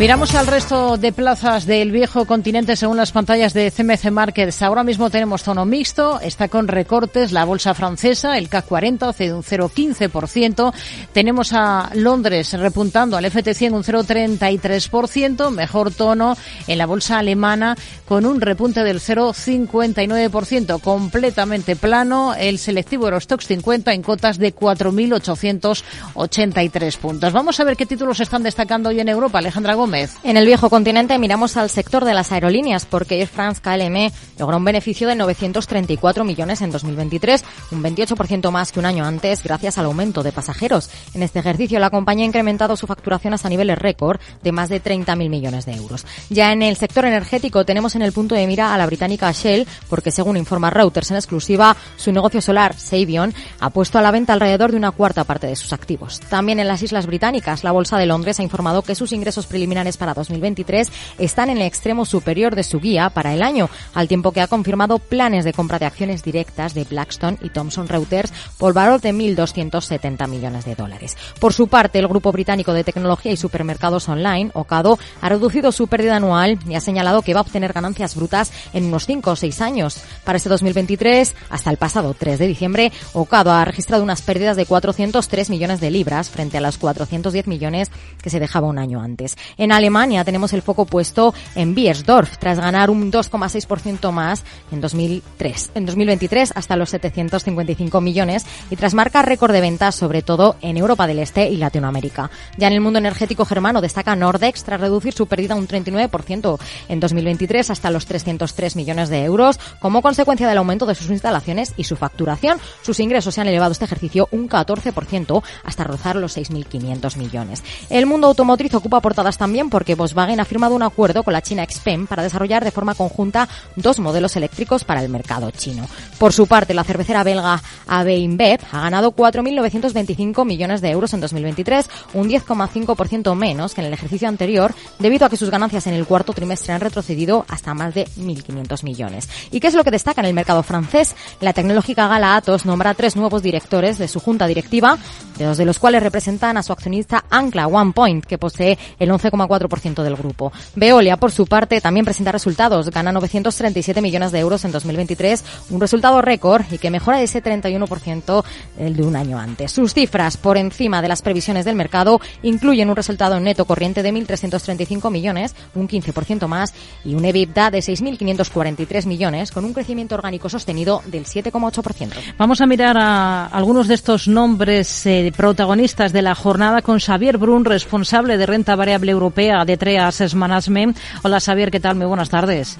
Miramos al resto de plazas del viejo continente según las pantallas de CMC Markets. Ahora mismo tenemos tono mixto, está con recortes la bolsa francesa, el CAC 40 cede un 0,15%. Tenemos a Londres repuntando al FT100 un 0,33%, mejor tono en la bolsa alemana con un repunte del 0,59%, completamente plano el selectivo Eurostox 50 en cotas de 4.883 puntos. Vamos a ver qué títulos están destacando hoy en Europa. Alejandra Gómez. En el viejo continente miramos al sector de las aerolíneas porque Air France KLM logró un beneficio de 934 millones en 2023, un 28% más que un año antes gracias al aumento de pasajeros. En este ejercicio la compañía ha incrementado su facturación hasta niveles récord de más de 30.000 millones de euros. Ya en el sector energético tenemos en el punto de mira a la británica Shell porque según informa Reuters en exclusiva, su negocio solar, Savion, ha puesto a la venta alrededor de una cuarta parte de sus activos. También en las Islas Británicas, la Bolsa de Londres ha informado que sus ingresos preliminares para 2023 están en el extremo superior de su guía para el año, al tiempo que ha confirmado planes de compra de acciones directas de Blackstone y Thomson Reuters por valor de 1.270 millones de dólares. Por su parte, el grupo británico de tecnología y supermercados online, Ocado, ha reducido su pérdida anual y ha señalado que va a obtener ganancias brutas en unos 5 o 6 años. Para este 2023, hasta el pasado 3 de diciembre, Ocado ha registrado unas pérdidas de 403 millones de libras frente a las 410 millones que se dejaba un año antes. En Alemania tenemos el foco puesto en Biersdorf, tras ganar un 2,6% más en 2003, en 2023 hasta los 755 millones y tras marcar récord de ventas sobre todo en Europa del Este y Latinoamérica. Ya en el mundo energético germano destaca Nordex tras reducir su pérdida un 39% en 2023 hasta los 303 millones de euros como consecuencia del aumento de sus instalaciones y su facturación. Sus ingresos se han elevado este ejercicio un 14% hasta rozar los 6.500 millones. El mundo automotriz ocupa portadas también también porque Volkswagen ha firmado un acuerdo con la China Xpeng para desarrollar de forma conjunta dos modelos eléctricos para el mercado chino. Por su parte, la cervecera belga AB InBev ha ganado 4.925 millones de euros en 2023, un 10,5% menos que en el ejercicio anterior, debido a que sus ganancias en el cuarto trimestre han retrocedido hasta más de 1.500 millones. ¿Y qué es lo que destaca en el mercado francés? La tecnológica Gala Atos nombra tres nuevos directores de su junta directiva, dos de los cuales representan a su accionista Ancla OnePoint, que posee el 11, 4% del grupo. Veolia, por su parte, también presenta resultados. Gana 937 millones de euros en 2023, un resultado récord y que mejora ese 31% el de un año antes. Sus cifras, por encima de las previsiones del mercado, incluyen un resultado neto corriente de 1.335 millones, un 15% más, y un EBITDA de 6.543 millones, con un crecimiento orgánico sostenido del 7,8%. Vamos a mirar a algunos de estos nombres eh, protagonistas de la jornada con Xavier Brun, responsable de renta variable europea Europea de Treas Management. Hola Xavier, ¿qué tal? Muy buenas tardes.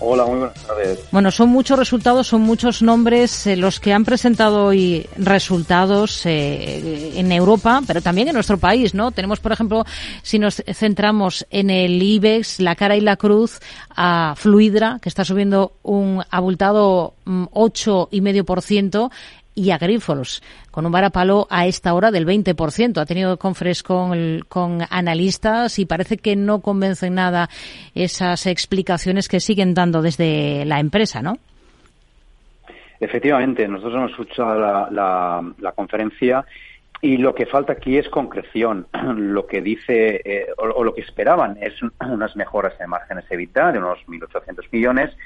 Hola, muy buenas tardes. Bueno, son muchos resultados, son muchos nombres eh, los que han presentado hoy resultados eh, en Europa, pero también en nuestro país, ¿no? Tenemos, por ejemplo, si nos centramos en el IBEX, la cara y la cruz, a Fluidra, que está subiendo un abultado 8,5%, mm, y a Grifols, con un varapalo a esta hora del 20%. Ha tenido confres con, con analistas y parece que no convencen nada esas explicaciones que siguen dando desde la empresa, ¿no? Efectivamente, nosotros hemos escuchado la, la, conferencia y lo que falta aquí es concreción. Lo que dice eh, o, lo que esperaban es unas mejoras de márgenes EBITDA de unos 1.800 millones,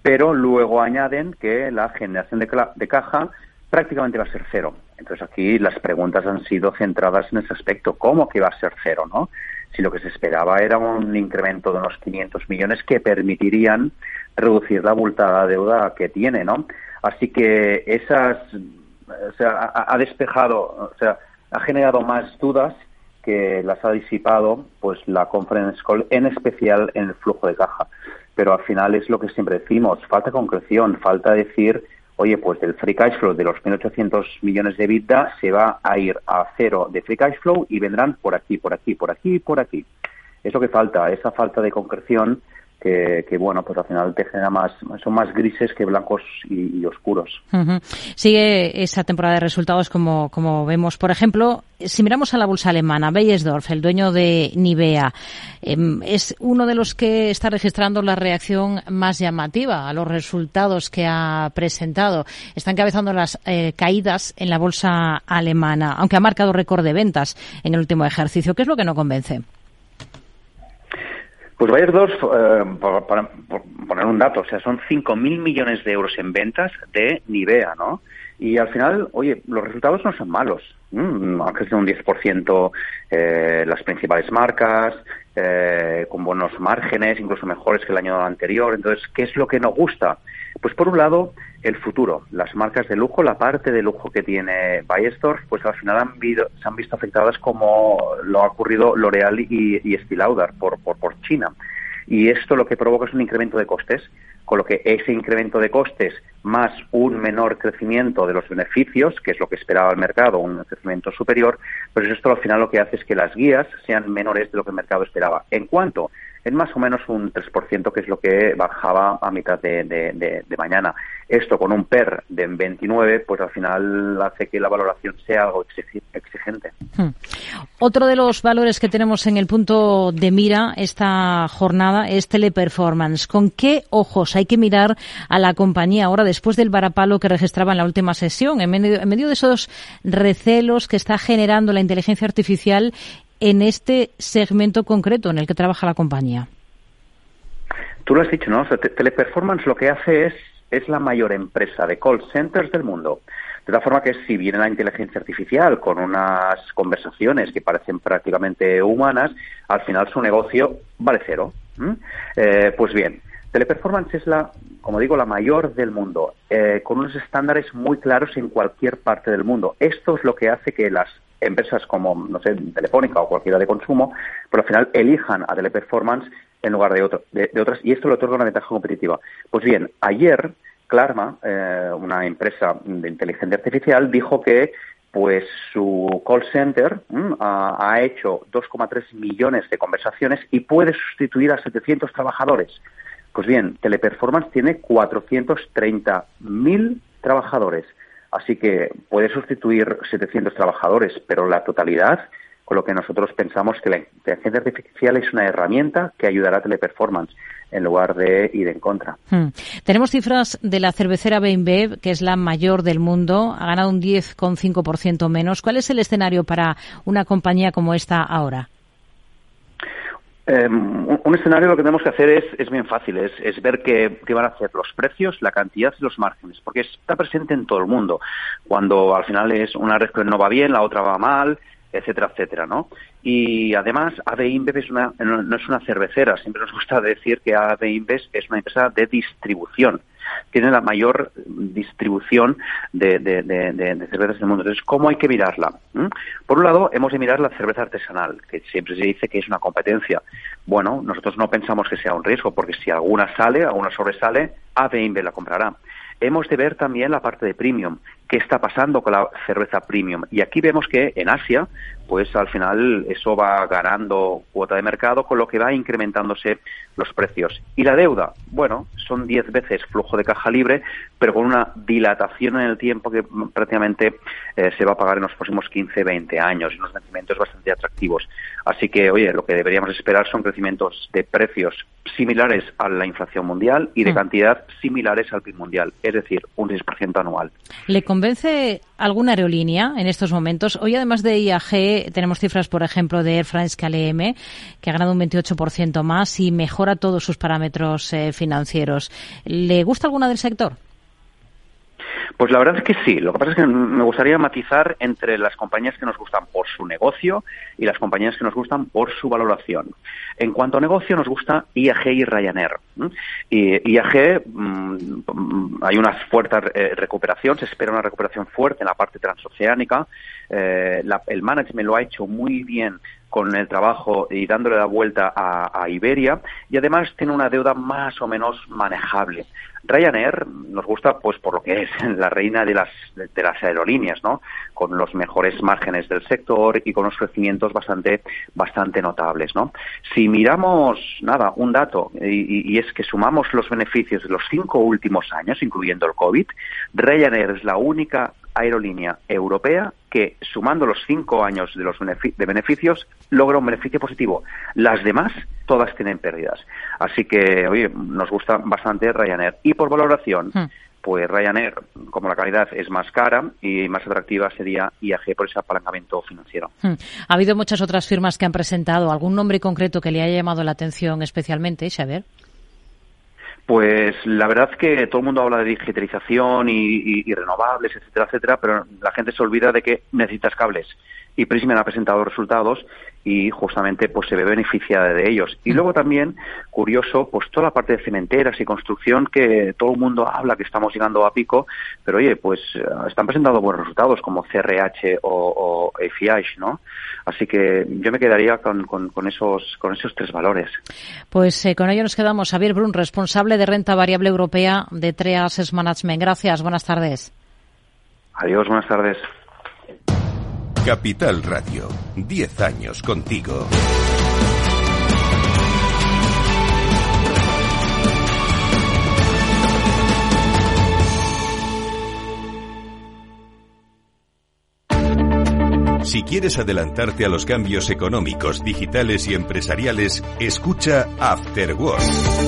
pero luego añaden que la generación de, de caja prácticamente va a ser cero. Entonces aquí las preguntas han sido centradas en ese aspecto. ¿Cómo que va a ser cero, no? Si lo que se esperaba era un incremento de unos 500 millones que permitirían reducir la abultada deuda que tiene, ¿no? Así que esas, o sea, ha, despejado, o sea, ha generado más dudas que las ha disipado, pues la conference call, en especial en el flujo de caja. Pero al final es lo que siempre decimos, falta concreción, falta decir oye, pues del free cash flow de los 1.800 millones de EBITDA se va a ir a cero de free cash flow y vendrán por aquí, por aquí, por aquí, por aquí. Es lo que falta, esa falta de concreción que, bueno, pues al final te genera más, son más grises que blancos y, oscuros. Sigue esa temporada de resultados como, como vemos. Por ejemplo, si miramos a la bolsa alemana, Beiersdorf, el dueño de Nivea, em, es uno de los que está registrando la reacción más llamativa a los resultados que ha presentado. Está encabezando las eh, caídas en la bolsa alemana, aunque ha marcado récord de ventas en el último ejercicio. ¿Qué es lo que no convence? Pues Bayer eh, por, poner un dato, o sea, son 5.000 millones de euros en ventas de Nivea, ¿no? Y al final, oye, los resultados no son malos. Mm, han crecido un 10% eh, las principales marcas, eh, con buenos márgenes, incluso mejores que el año anterior. Entonces, ¿qué es lo que nos gusta? Pues por un lado, el futuro. Las marcas de lujo, la parte de lujo que tiene Bayersdorf, pues al final han se han visto afectadas como lo ha ocurrido L'Oreal y, y por, por, por China. Y esto lo que provoca es un incremento de costes con lo que ese incremento de costes más un menor crecimiento de los beneficios, que es lo que esperaba el mercado, un crecimiento superior, pues esto al final lo que hace es que las guías sean menores de lo que el mercado esperaba. En cuanto en más o menos un 3%, que es lo que bajaba a mitad de, mañana. Esto con un PER de 29, pues al final hace que la valoración sea algo exigente. Hmm. Otro de los valores que tenemos en el punto de mira esta jornada es Teleperformance. ¿Con qué ojos hay que mirar a la compañía ahora después del varapalo que registraba en la última sesión, en medio, en medio de esos recelos que está generando la inteligencia artificial en este segmento concreto en el que trabaja la compañía? Tú lo has dicho, ¿no? Teleperformance lo que hace es, es la mayor empresa de call centers del mundo. De tal forma que si viene la inteligencia artificial con unas conversaciones que parecen prácticamente humanas, al final su negocio vale cero. Eh, pues bien, Teleperformance es la, como digo, la mayor del mundo, eh, con unos estándares muy claros en cualquier parte del mundo. Esto es lo que hace que las empresas como, no sé, Telefónica o cualquiera de consumo, pero al final elijan a Teleperformance en lugar de, otras y esto le otorga una ventaja competitiva. Pues bien, ayer Klarma, eh, una empresa de inteligencia artificial, dijo que pues su call center ha, ha, hecho 2,3 millones de conversaciones y puede sustituir a 700 trabajadores. Pues bien, Teleperformance tiene 430.000 trabajadores. Así que puede sustituir 700 trabajadores, pero la totalidad, con lo que nosotros pensamos que la inteligencia artificial es una herramienta que ayudará a Teleperformance en lugar de ir en contra. Hmm. Tenemos cifras de la cervecera BeinBev, que es la mayor del mundo, ha ganado un 10,5% menos. ¿Cuál es el escenario para una compañía como esta ahora? Em, un, escenario lo que tenemos que hacer es, es bien fácil, es, es ver qué, qué, van a hacer los precios, la cantidad y los márgenes, porque está presente en todo el mundo. Cuando al final es una red que no va bien, la otra va mal, etcétera, etcétera, ¿no? Y además, AB InBev una, no es una cervecera, siempre nos gusta decir que AB InBev es una empresa de distribución tiene la mayor distribución de, cervezas del mundo. Entonces, ¿cómo hay que mirarla? ¿Mm? Por un lado, hemos de mirar la cerveza artesanal, que siempre se dice que es una competencia. Bueno, nosotros no pensamos que sea un riesgo, porque si alguna sale, alguna sobresale, AB InBev la comprará hemos de ver también la parte de premium, qué está pasando con la cerveza premium. Y aquí vemos que en Asia, pues al final eso va ganando cuota de mercado, con lo que va incrementándose los precios. Y la deuda, bueno, son 10 veces flujo de caja libre, pero con una dilatación en el tiempo que prácticamente eh, se va a pagar en los próximos 15, 20 años, y unos vencimientos bastante atractivos. Así que, oye, lo que deberíamos esperar son crecimientos de precios similares a la inflación mundial y de mm. cantidad similares al PIB mundial, es decir, un 10% anual. ¿Le convence alguna aerolínea en estos momentos? Hoy, además de IAG, tenemos cifras, por ejemplo, de Air France KLM, que ha ganado un 28% más y mejora todos sus parámetros eh, financieros. ¿Le gusta alguna del sector? Pues la verdad es que sí. Lo que pasa es que me gustaría matizar entre las compañías que nos gustan por su negocio y las compañías que nos gustan por su valoración. En cuanto a negocio, nos gusta IAG y Ryanair. Y IAG, mm, hay una fuerte eh, recuperación, se espera una recuperación fuerte en la parte transoceánica. Eh, el management lo ha hecho muy bien con el trabajo y dándole la vuelta a, Iberia y además tiene una deuda más o menos manejable. Ryanair nos gusta pues por lo que es la reina de las de, las aerolíneas, ¿no? Con los mejores márgenes del sector y con unos crecimientos bastante bastante notables, ¿no? Si miramos nada un dato y, y es que sumamos los beneficios de los cinco últimos años, incluyendo el COVID, Ryanair es la única aerolínea europea que, sumando los cinco años de, los de beneficios, logra un beneficio positivo. Las demás, todas tienen pérdidas. Así que, oye, nos gusta bastante Ryanair. Y por valoración, hmm. pues Ryanair, como la calidad es más cara y más atractiva, sería IAG por ese apalancamiento financiero. Hmm. Ha habido muchas otras firmas que han presentado. ¿Algún nombre concreto que le haya llamado la atención especialmente, Xavier? Pues la verdad es que todo el mundo habla de digitalización y, renovables, etcétera, etcétera, pero la gente se olvida de que necesitas cables. Y Prisma ha presentado resultados y justamente pues se ve beneficiada de ellos. Y luego también, curioso, pues toda la parte de cementeras y construcción que todo el mundo habla que estamos llegando a pico, pero oye, pues eh, están presentando buenos resultados como CRH o, o ¿no? Así que yo me quedaría con, con, esos, con esos tres valores. Pues eh, con ello nos quedamos. Javier Brun, responsable de renta variable europea de Treas Management. Gracias, buenas tardes. Adiós, buenas tardes. Capital Radio, 10 años contigo. Si quieres adelantarte a los cambios económicos, digitales y empresariales, escucha After Work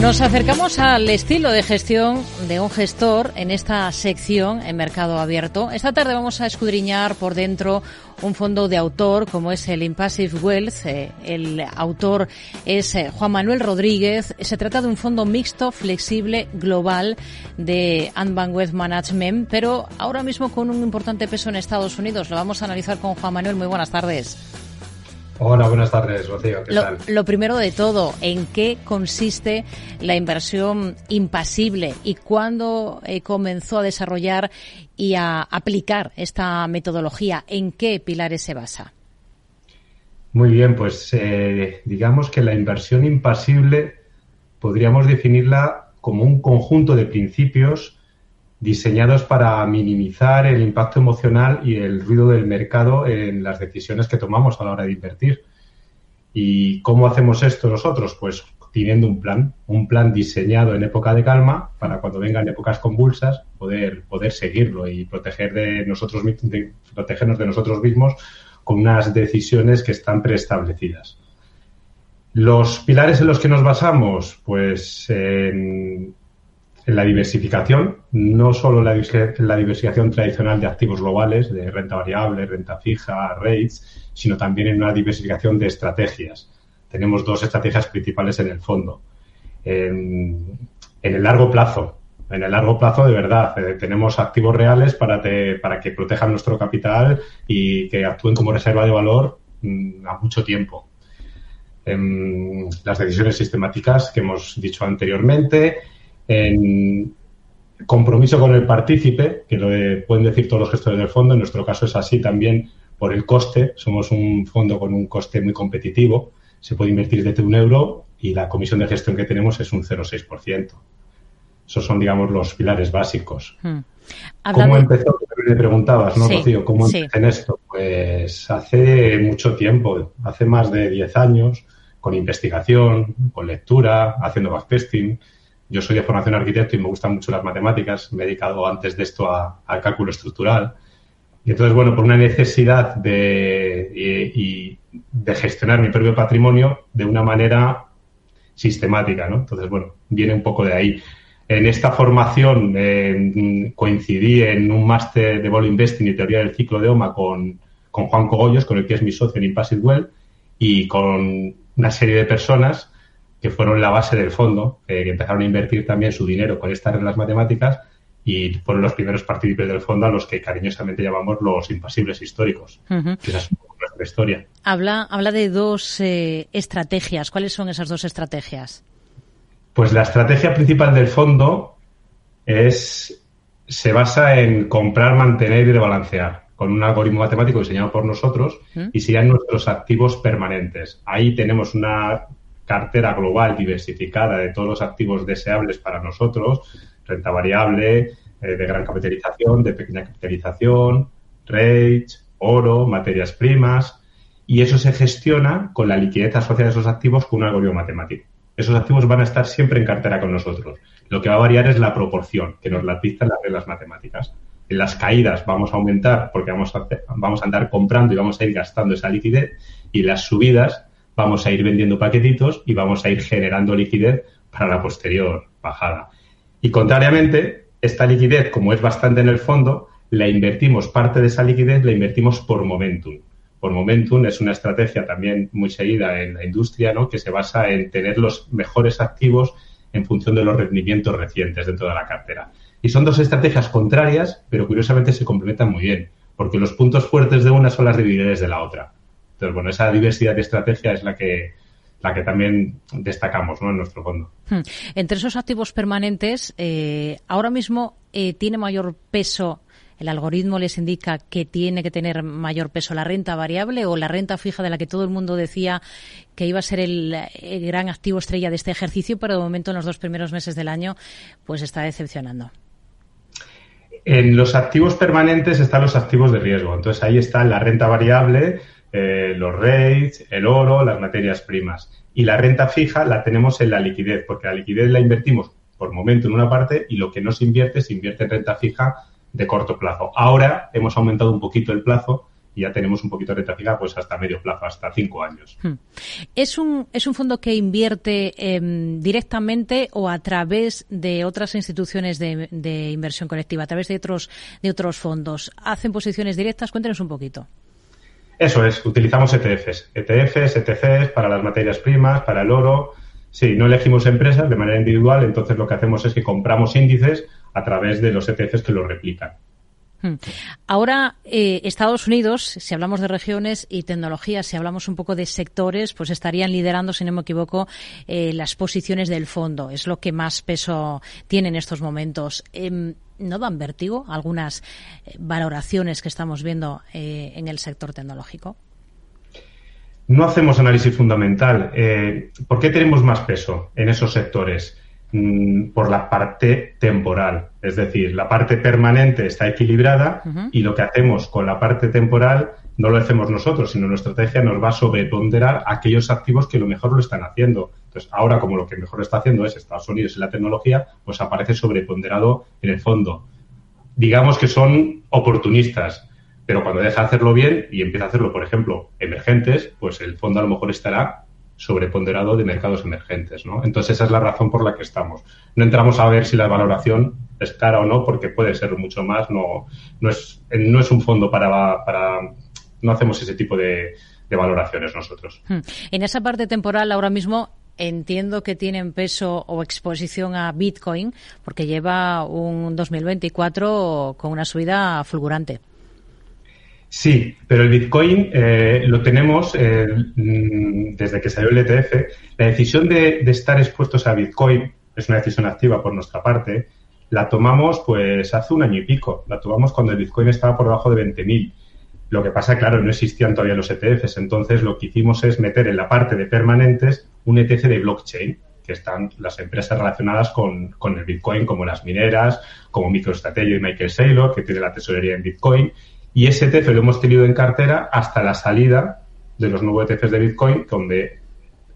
Nos acercamos al estilo de gestión de un gestor en esta sección en Mercado Abierto. Esta tarde vamos a escudriñar por dentro un fondo de autor como es el Impassive Wealth. Eh, el autor es eh, Juan Manuel Rodríguez. Se trata de un fondo mixto, flexible, global de Anbank Wealth Management, pero ahora mismo con un importante peso en Estados Unidos. Lo vamos a analizar con Juan Manuel. Muy buenas tardes. Hola, buenas tardes, Rocío. ¿Qué lo, tal? lo primero de todo, ¿en qué consiste la inversión impasible y cuándo eh, comenzó a desarrollar y a aplicar esta metodología? ¿En qué pilares se basa? Muy bien, pues eh, digamos que la inversión impasible podríamos definirla como un conjunto de principios diseñados para minimizar el impacto emocional y el ruido del mercado en las decisiones que tomamos a la hora de invertir. ¿Y cómo hacemos esto nosotros? Pues teniendo un plan, un plan diseñado en época de calma para cuando vengan épocas convulsas poder, poder seguirlo y proteger de nosotros, de, protegernos de nosotros mismos con unas decisiones que están preestablecidas. Los pilares en los que nos basamos, pues en la diversificación, no solo la, la diversificación tradicional de activos globales, de renta variable, renta fija, rates, sino también en una diversificación de estrategias. Tenemos dos estrategias principales en el fondo. En, el largo plazo, en el largo plazo de verdad, eh, tenemos activos reales para, para que protejan nuestro capital y que actúen como reserva de valor mm, a mucho tiempo. En las decisiones sistemáticas que hemos dicho anteriormente, en compromiso con el partícipe, que lo pueden decir todos los gestores del fondo, en nuestro caso es así también por el coste, somos un fondo con un coste muy competitivo, se puede invertir desde un euro y la comisión de gestión que tenemos es un 0,6%. Esos son, digamos, los pilares básicos. Hmm. ¿Cómo empezó? Me preguntabas, ¿no, Rocío? ¿Cómo empecé en esto? Pues hace mucho tiempo, hace más de 10 años, con investigación, con lectura, haciendo backtesting, yo soy de formación arquitecto y me gustan mucho las matemáticas. Me he dedicado antes de esto al cálculo estructural. Y entonces, bueno, por una necesidad de, y, de gestionar mi propio patrimonio de una manera sistemática, ¿no? Entonces, bueno, viene un poco de ahí. En esta formación coincidí en un máster de Vol Investing y teoría del ciclo de OMA con, con Juan Cogollos, con el que es mi socio en Impassive Well, y con una serie de personas que fueron la base del fondo, eh, que empezaron a invertir también su dinero con estas reglas matemáticas y fueron los primeros partícipes del fondo a los que cariñosamente llamamos los impasibles históricos. esa es nuestra historia. Habla, habla de dos eh, estrategias. ¿Cuáles son esas dos estrategias? Pues la estrategia principal del fondo es se basa en comprar, mantener y rebalancear. con un algoritmo matemático diseñado por nosotros y serían nuestros activos permanentes. Ahí tenemos una cartera global diversificada de todos los activos deseables para nosotros, renta variable, eh, de gran capitalización, de pequeña capitalización, rates, oro, materias primas, y eso se gestiona con la liquidez asociada a esos activos con un algoritmo matemático. Esos activos van a estar siempre en cartera con nosotros. Lo que va a variar es la proporción que nos la dictan las reglas matemáticas. En las caídas vamos a aumentar porque vamos a, hacer- vamos a andar comprando y vamos a ir gastando esa liquidez y las subidas vamos a ir vendiendo paquetitos y vamos a ir generando liquidez para la posterior bajada. Y contrariamente, esta liquidez, como es bastante en el fondo, la invertimos, parte de esa liquidez la invertimos por momentum. Por momentum es una estrategia también muy seguida en la industria, ¿no? que se basa en tener los mejores activos en función de los rendimientos recientes dentro de la cartera. Y son dos estrategias contrarias, pero curiosamente se complementan muy bien, porque los puntos fuertes de una son las debilidades de la otra. Entonces, bueno, esa diversidad de estrategia es la que, la que también destacamos ¿no? en nuestro fondo. Hmm. Entre esos activos permanentes, eh, ahora mismo eh, tiene mayor peso, el algoritmo les indica que tiene que tener mayor peso la renta variable o la renta fija de la que todo el mundo decía que iba a ser el, el gran activo estrella de este ejercicio, pero de momento en los dos primeros meses del año pues está decepcionando. En los activos permanentes están los activos de riesgo. Entonces ahí está la renta variable, eh, los rates, el oro, las materias primas. Y la renta fija la tenemos en la liquidez, porque la liquidez la invertimos por momento en una parte y lo que no se invierte se invierte en renta fija de corto plazo. Ahora hemos aumentado un poquito el plazo y ya tenemos un poquito de renta fija pues hasta medio plazo, hasta cinco años. Hmm. ¿Es un, ¿Es un fondo que invierte eh, directamente o a través de otras instituciones de, de, inversión colectiva, a través de otros, de otros fondos? ¿Hacen posiciones directas? Cuéntenos un poquito. Eso es, utilizamos ETFs. ETFs, ETCs para las materias primas, para el oro. Sí, no elegimos empresas de manera individual, entonces lo que hacemos es que compramos índices a través de los ETFs que los replican. Hmm. Ahora, eh, Estados Unidos, si hablamos de regiones y tecnología, si hablamos un poco de sectores, pues estarían liderando, si no me equivoco, eh, las posiciones del fondo. Es lo que más peso tiene en estos momentos. Eh, ¿No dan vértigo algunas valoraciones que estamos viendo eh, en el sector tecnológico? No hacemos análisis fundamental. Eh, ¿Por qué tenemos más peso en esos sectores? Mm, por la parte temporal. Es decir, la parte permanente está equilibrada uh -huh. y lo que hacemos con la parte temporal no lo hacemos nosotros, sino nuestra estrategia nos va a sobreponderar aquellos activos que lo mejor lo están haciendo. Entonces, ahora como lo que mejor está haciendo es Estados Unidos y la tecnología, pues aparece sobreponderado en el fondo. Digamos que son oportunistas, pero cuando deja de hacerlo bien y empieza a hacerlo, por ejemplo, emergentes, pues el fondo a lo mejor estará sobreponderado de mercados emergentes, ¿no? Entonces esa es la razón por la que estamos. No entramos a ver si la valoración es cara o no, porque puede ser mucho más, no, no, es, no es un fondo para, para no hacemos ese tipo de, de valoraciones nosotros. En esa parte temporal ahora mismo entiendo que tienen peso o exposición a Bitcoin, porque lleva un 2024 con una subida fulgurante. Sí, pero el Bitcoin eh, lo tenemos eh, desde que salió el ETF. La decisión de, de, estar expuestos a Bitcoin es una decisión activa por nuestra parte. La tomamos pues hace un año y pico. La tomamos cuando el Bitcoin estaba por debajo de 20.000. Lo que pasa, claro, no existían todavía los ETFs. Entonces lo que hicimos es meter en la parte de permanentes un ETF de blockchain, que están las empresas relacionadas con, con el Bitcoin, como las mineras, como MicroStrategy y Michael Saylor, que tiene la tesorería en Bitcoin. Y ese ETF lo hemos tenido en cartera hasta la salida de los nuevos ETFs de Bitcoin, donde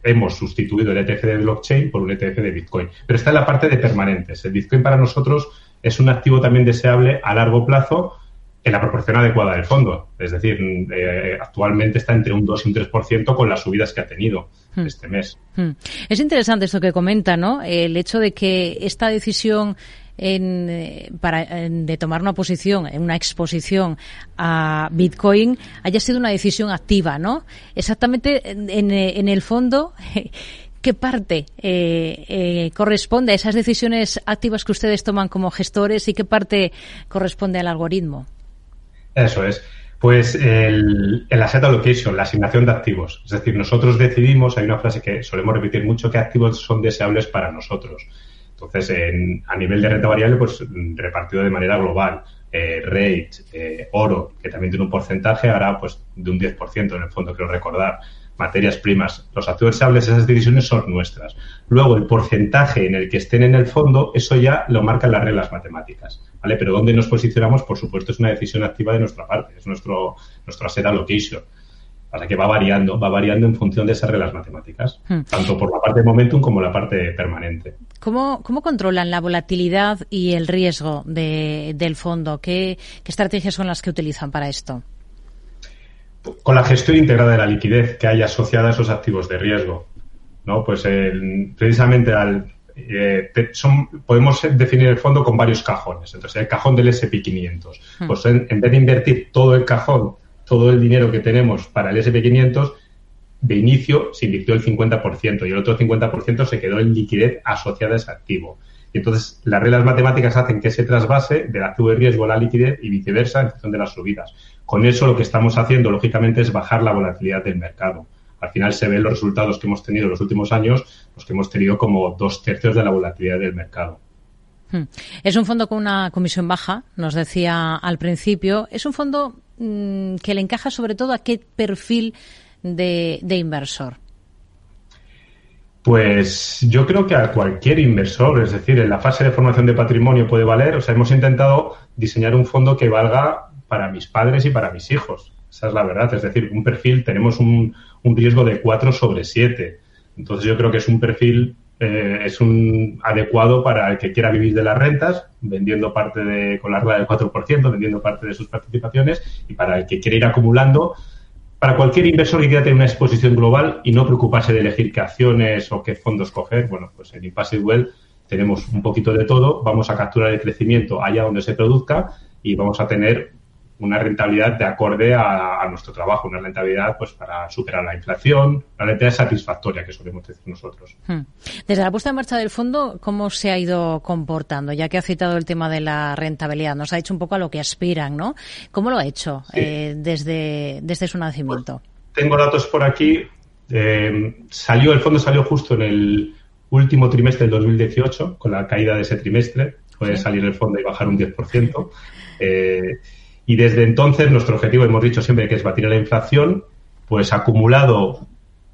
hemos sustituido el ETF de blockchain por un ETF de Bitcoin. Pero está en la parte de permanentes. El Bitcoin para nosotros es un activo también deseable a largo plazo en la proporción adecuada del fondo. Es decir, eh, actualmente está entre un 2 y un 3% con las subidas que ha tenido hmm. este mes. Hmm. Es interesante esto que comenta, ¿no? El hecho de que esta decisión en, para, en, de tomar una posición, en una exposición a Bitcoin, haya sido una decisión activa, ¿no? Exactamente en, en el fondo. ¿Qué parte eh, eh, corresponde a esas decisiones activas que ustedes toman como gestores y qué parte corresponde al algoritmo? Eso es. Pues el, el, asset allocation, la asignación de activos. Es decir, nosotros decidimos, hay una frase que solemos repetir mucho, qué activos son deseables para nosotros. Entonces, a nivel de renta variable, pues repartido de manera global. Eh, rate, eh, oro, que también tiene un porcentaje, ahora pues de un 10% en el fondo, quiero recordar. Materias primas, los activos deseables, esas decisiones son nuestras. Luego, el porcentaje en el que estén en el fondo, eso ya lo marcan las reglas matemáticas. ¿vale? Pero dónde nos posicionamos, por supuesto, es una decisión activa de nuestra parte, es nuestro, nuestro asset allocation. Para que va variando, va variando en función de esas reglas matemáticas, hmm. tanto por la parte de momentum como la parte permanente. ¿Cómo, cómo controlan la volatilidad y el riesgo de, del fondo? ¿Qué, ¿Qué estrategias son las que utilizan para esto? Con la gestión integrada de la liquidez que hay asociada a esos activos de riesgo. ¿no? Pues precisamente al, eh, podemos definir el fondo con varios cajones. Entonces, el cajón del SP500. Hmm. Pues en, vez de invertir todo el cajón, todo el dinero que tenemos para el SP500, de inicio se invirtió el 50% y el otro 50% se quedó en liquidez asociada a ese activo. Y entonces, las reglas matemáticas hacen que se trasvase del activo de riesgo a la liquidez y viceversa en función de las subidas. Con eso, lo que estamos haciendo, lógicamente, es bajar la volatilidad del mercado al final se ven los resultados que hemos tenido en los últimos años, los que hemos tenido como dos tercios de la volatilidad del mercado. Hmm. Es un fondo con una comisión baja, nos decía al principio. Es un fondo mm, que le encaja sobre todo a qué perfil de, inversor. Pues yo creo que a cualquier inversor, es decir, en la fase de formación de patrimonio puede valer. O sea, hemos intentado diseñar un fondo que valga para mis padres y para mis hijos. Esa es la verdad. Es decir, un perfil, tenemos un, un riesgo de 4 sobre 7. Entonces yo creo que es un perfil, eh, es un adecuado para el que quiera vivir de las rentas, vendiendo parte de, con la regla del 4%, vendiendo parte de sus participaciones, y para el que quiera ir acumulando, para cualquier inversor que quiera tener una exposición global y no preocuparse de elegir qué acciones o qué fondos coger, bueno, pues en Impassive Well tenemos un poquito de todo, vamos a capturar el crecimiento allá donde se produzca y vamos a tener una rentabilidad de acorde a, nuestro trabajo, una rentabilidad pues para superar la inflación, una rentabilidad satisfactoria que solemos decir nosotros. Hmm. Desde la puesta en marcha del fondo, ¿cómo se ha ido comportando? Ya que ha citado el tema de la rentabilidad, nos ha dicho un poco a lo que aspiran, ¿no? ¿Cómo lo ha hecho eh, desde, desde su nacimiento? tengo datos por aquí. Eh, salió, el fondo salió justo en el último trimestre del 2018, con la caída de ese trimestre. Puede salir el fondo y bajar un 10%. Eh, y desde entonces nuestro objetivo, hemos dicho siempre que es batir la inflación, pues acumulado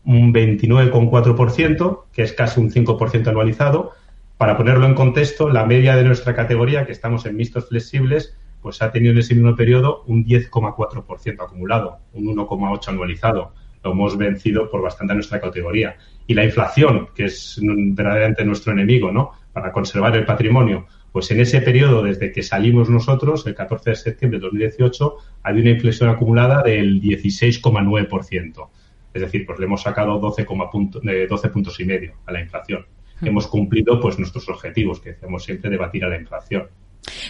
un 29,4%, que es casi un 5% anualizado. Para ponerlo en contexto, la media de nuestra categoría, que estamos en mixtos flexibles, pues ha tenido en ese mismo periodo un 10,4% acumulado, un 1,8% anualizado. Lo hemos vencido por bastante nuestra categoría. Y la inflación, que es verdaderamente nuestro enemigo, ¿no? Para conservar el patrimonio, pues en ese periodo, desde que salimos nosotros, el 14 de septiembre de 2018, hay una inflexión acumulada del 16,9%. Es decir, pues le hemos sacado 12, punto, 12 puntos y medio a la inflación. Hmm. Hemos cumplido pues nuestros objetivos, que hacemos siempre de batir a la inflación.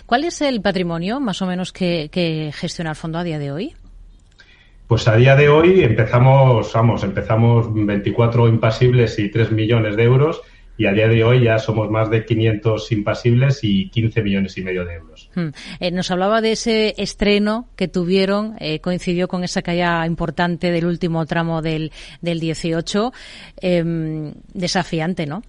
¿Cuál es el patrimonio más o menos que, que gestiona el fondo a día de hoy? Pues a día de hoy empezamos, vamos, empezamos 24 impasibles y 3 millones de euros y a día de hoy ya somos más de 500 impasibles y 15 millones y medio de euros. Hmm. Eh, nos hablaba de ese estreno que tuvieron, eh, coincidió con esa caída importante del último tramo del, del 18. Em, desafiante, ¿no?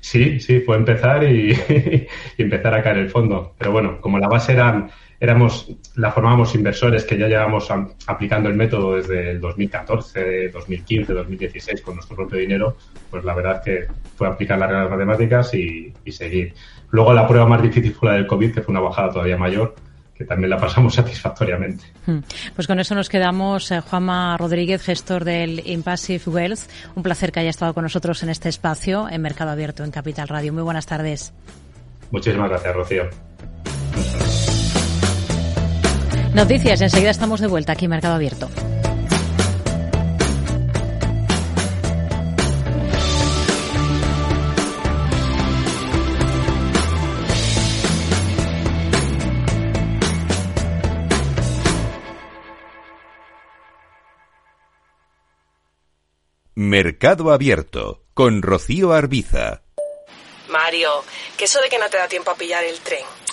Sí, sí, fue empezar y, y, empezar a caer el fondo. Pero bueno, como la base era éramos, la formábamos inversores que ya llevamos aplicando el método desde el 2014, 2015, 2016 con nuestro propio dinero, pues la verdad que fue aplicar las reglas matemáticas y, seguir. Luego la prueba más difícil fue la del COVID, que fue una bajada todavía mayor, que también la pasamos satisfactoriamente. Hmm. Pues con eso nos quedamos. Eh, Juanma Rodríguez, gestor del Impassive Wealth. Un placer que haya estado con nosotros en este espacio en Mercado Abierto en Capital Radio. Muy buenas tardes. Muchísimas gracias, Rocío. Noticias, enseguida estamos de vuelta aquí en Mercado Abierto. Mercado Abierto con Rocío Arbiza. Mario, que eso de que no te da tiempo a pillar el tren.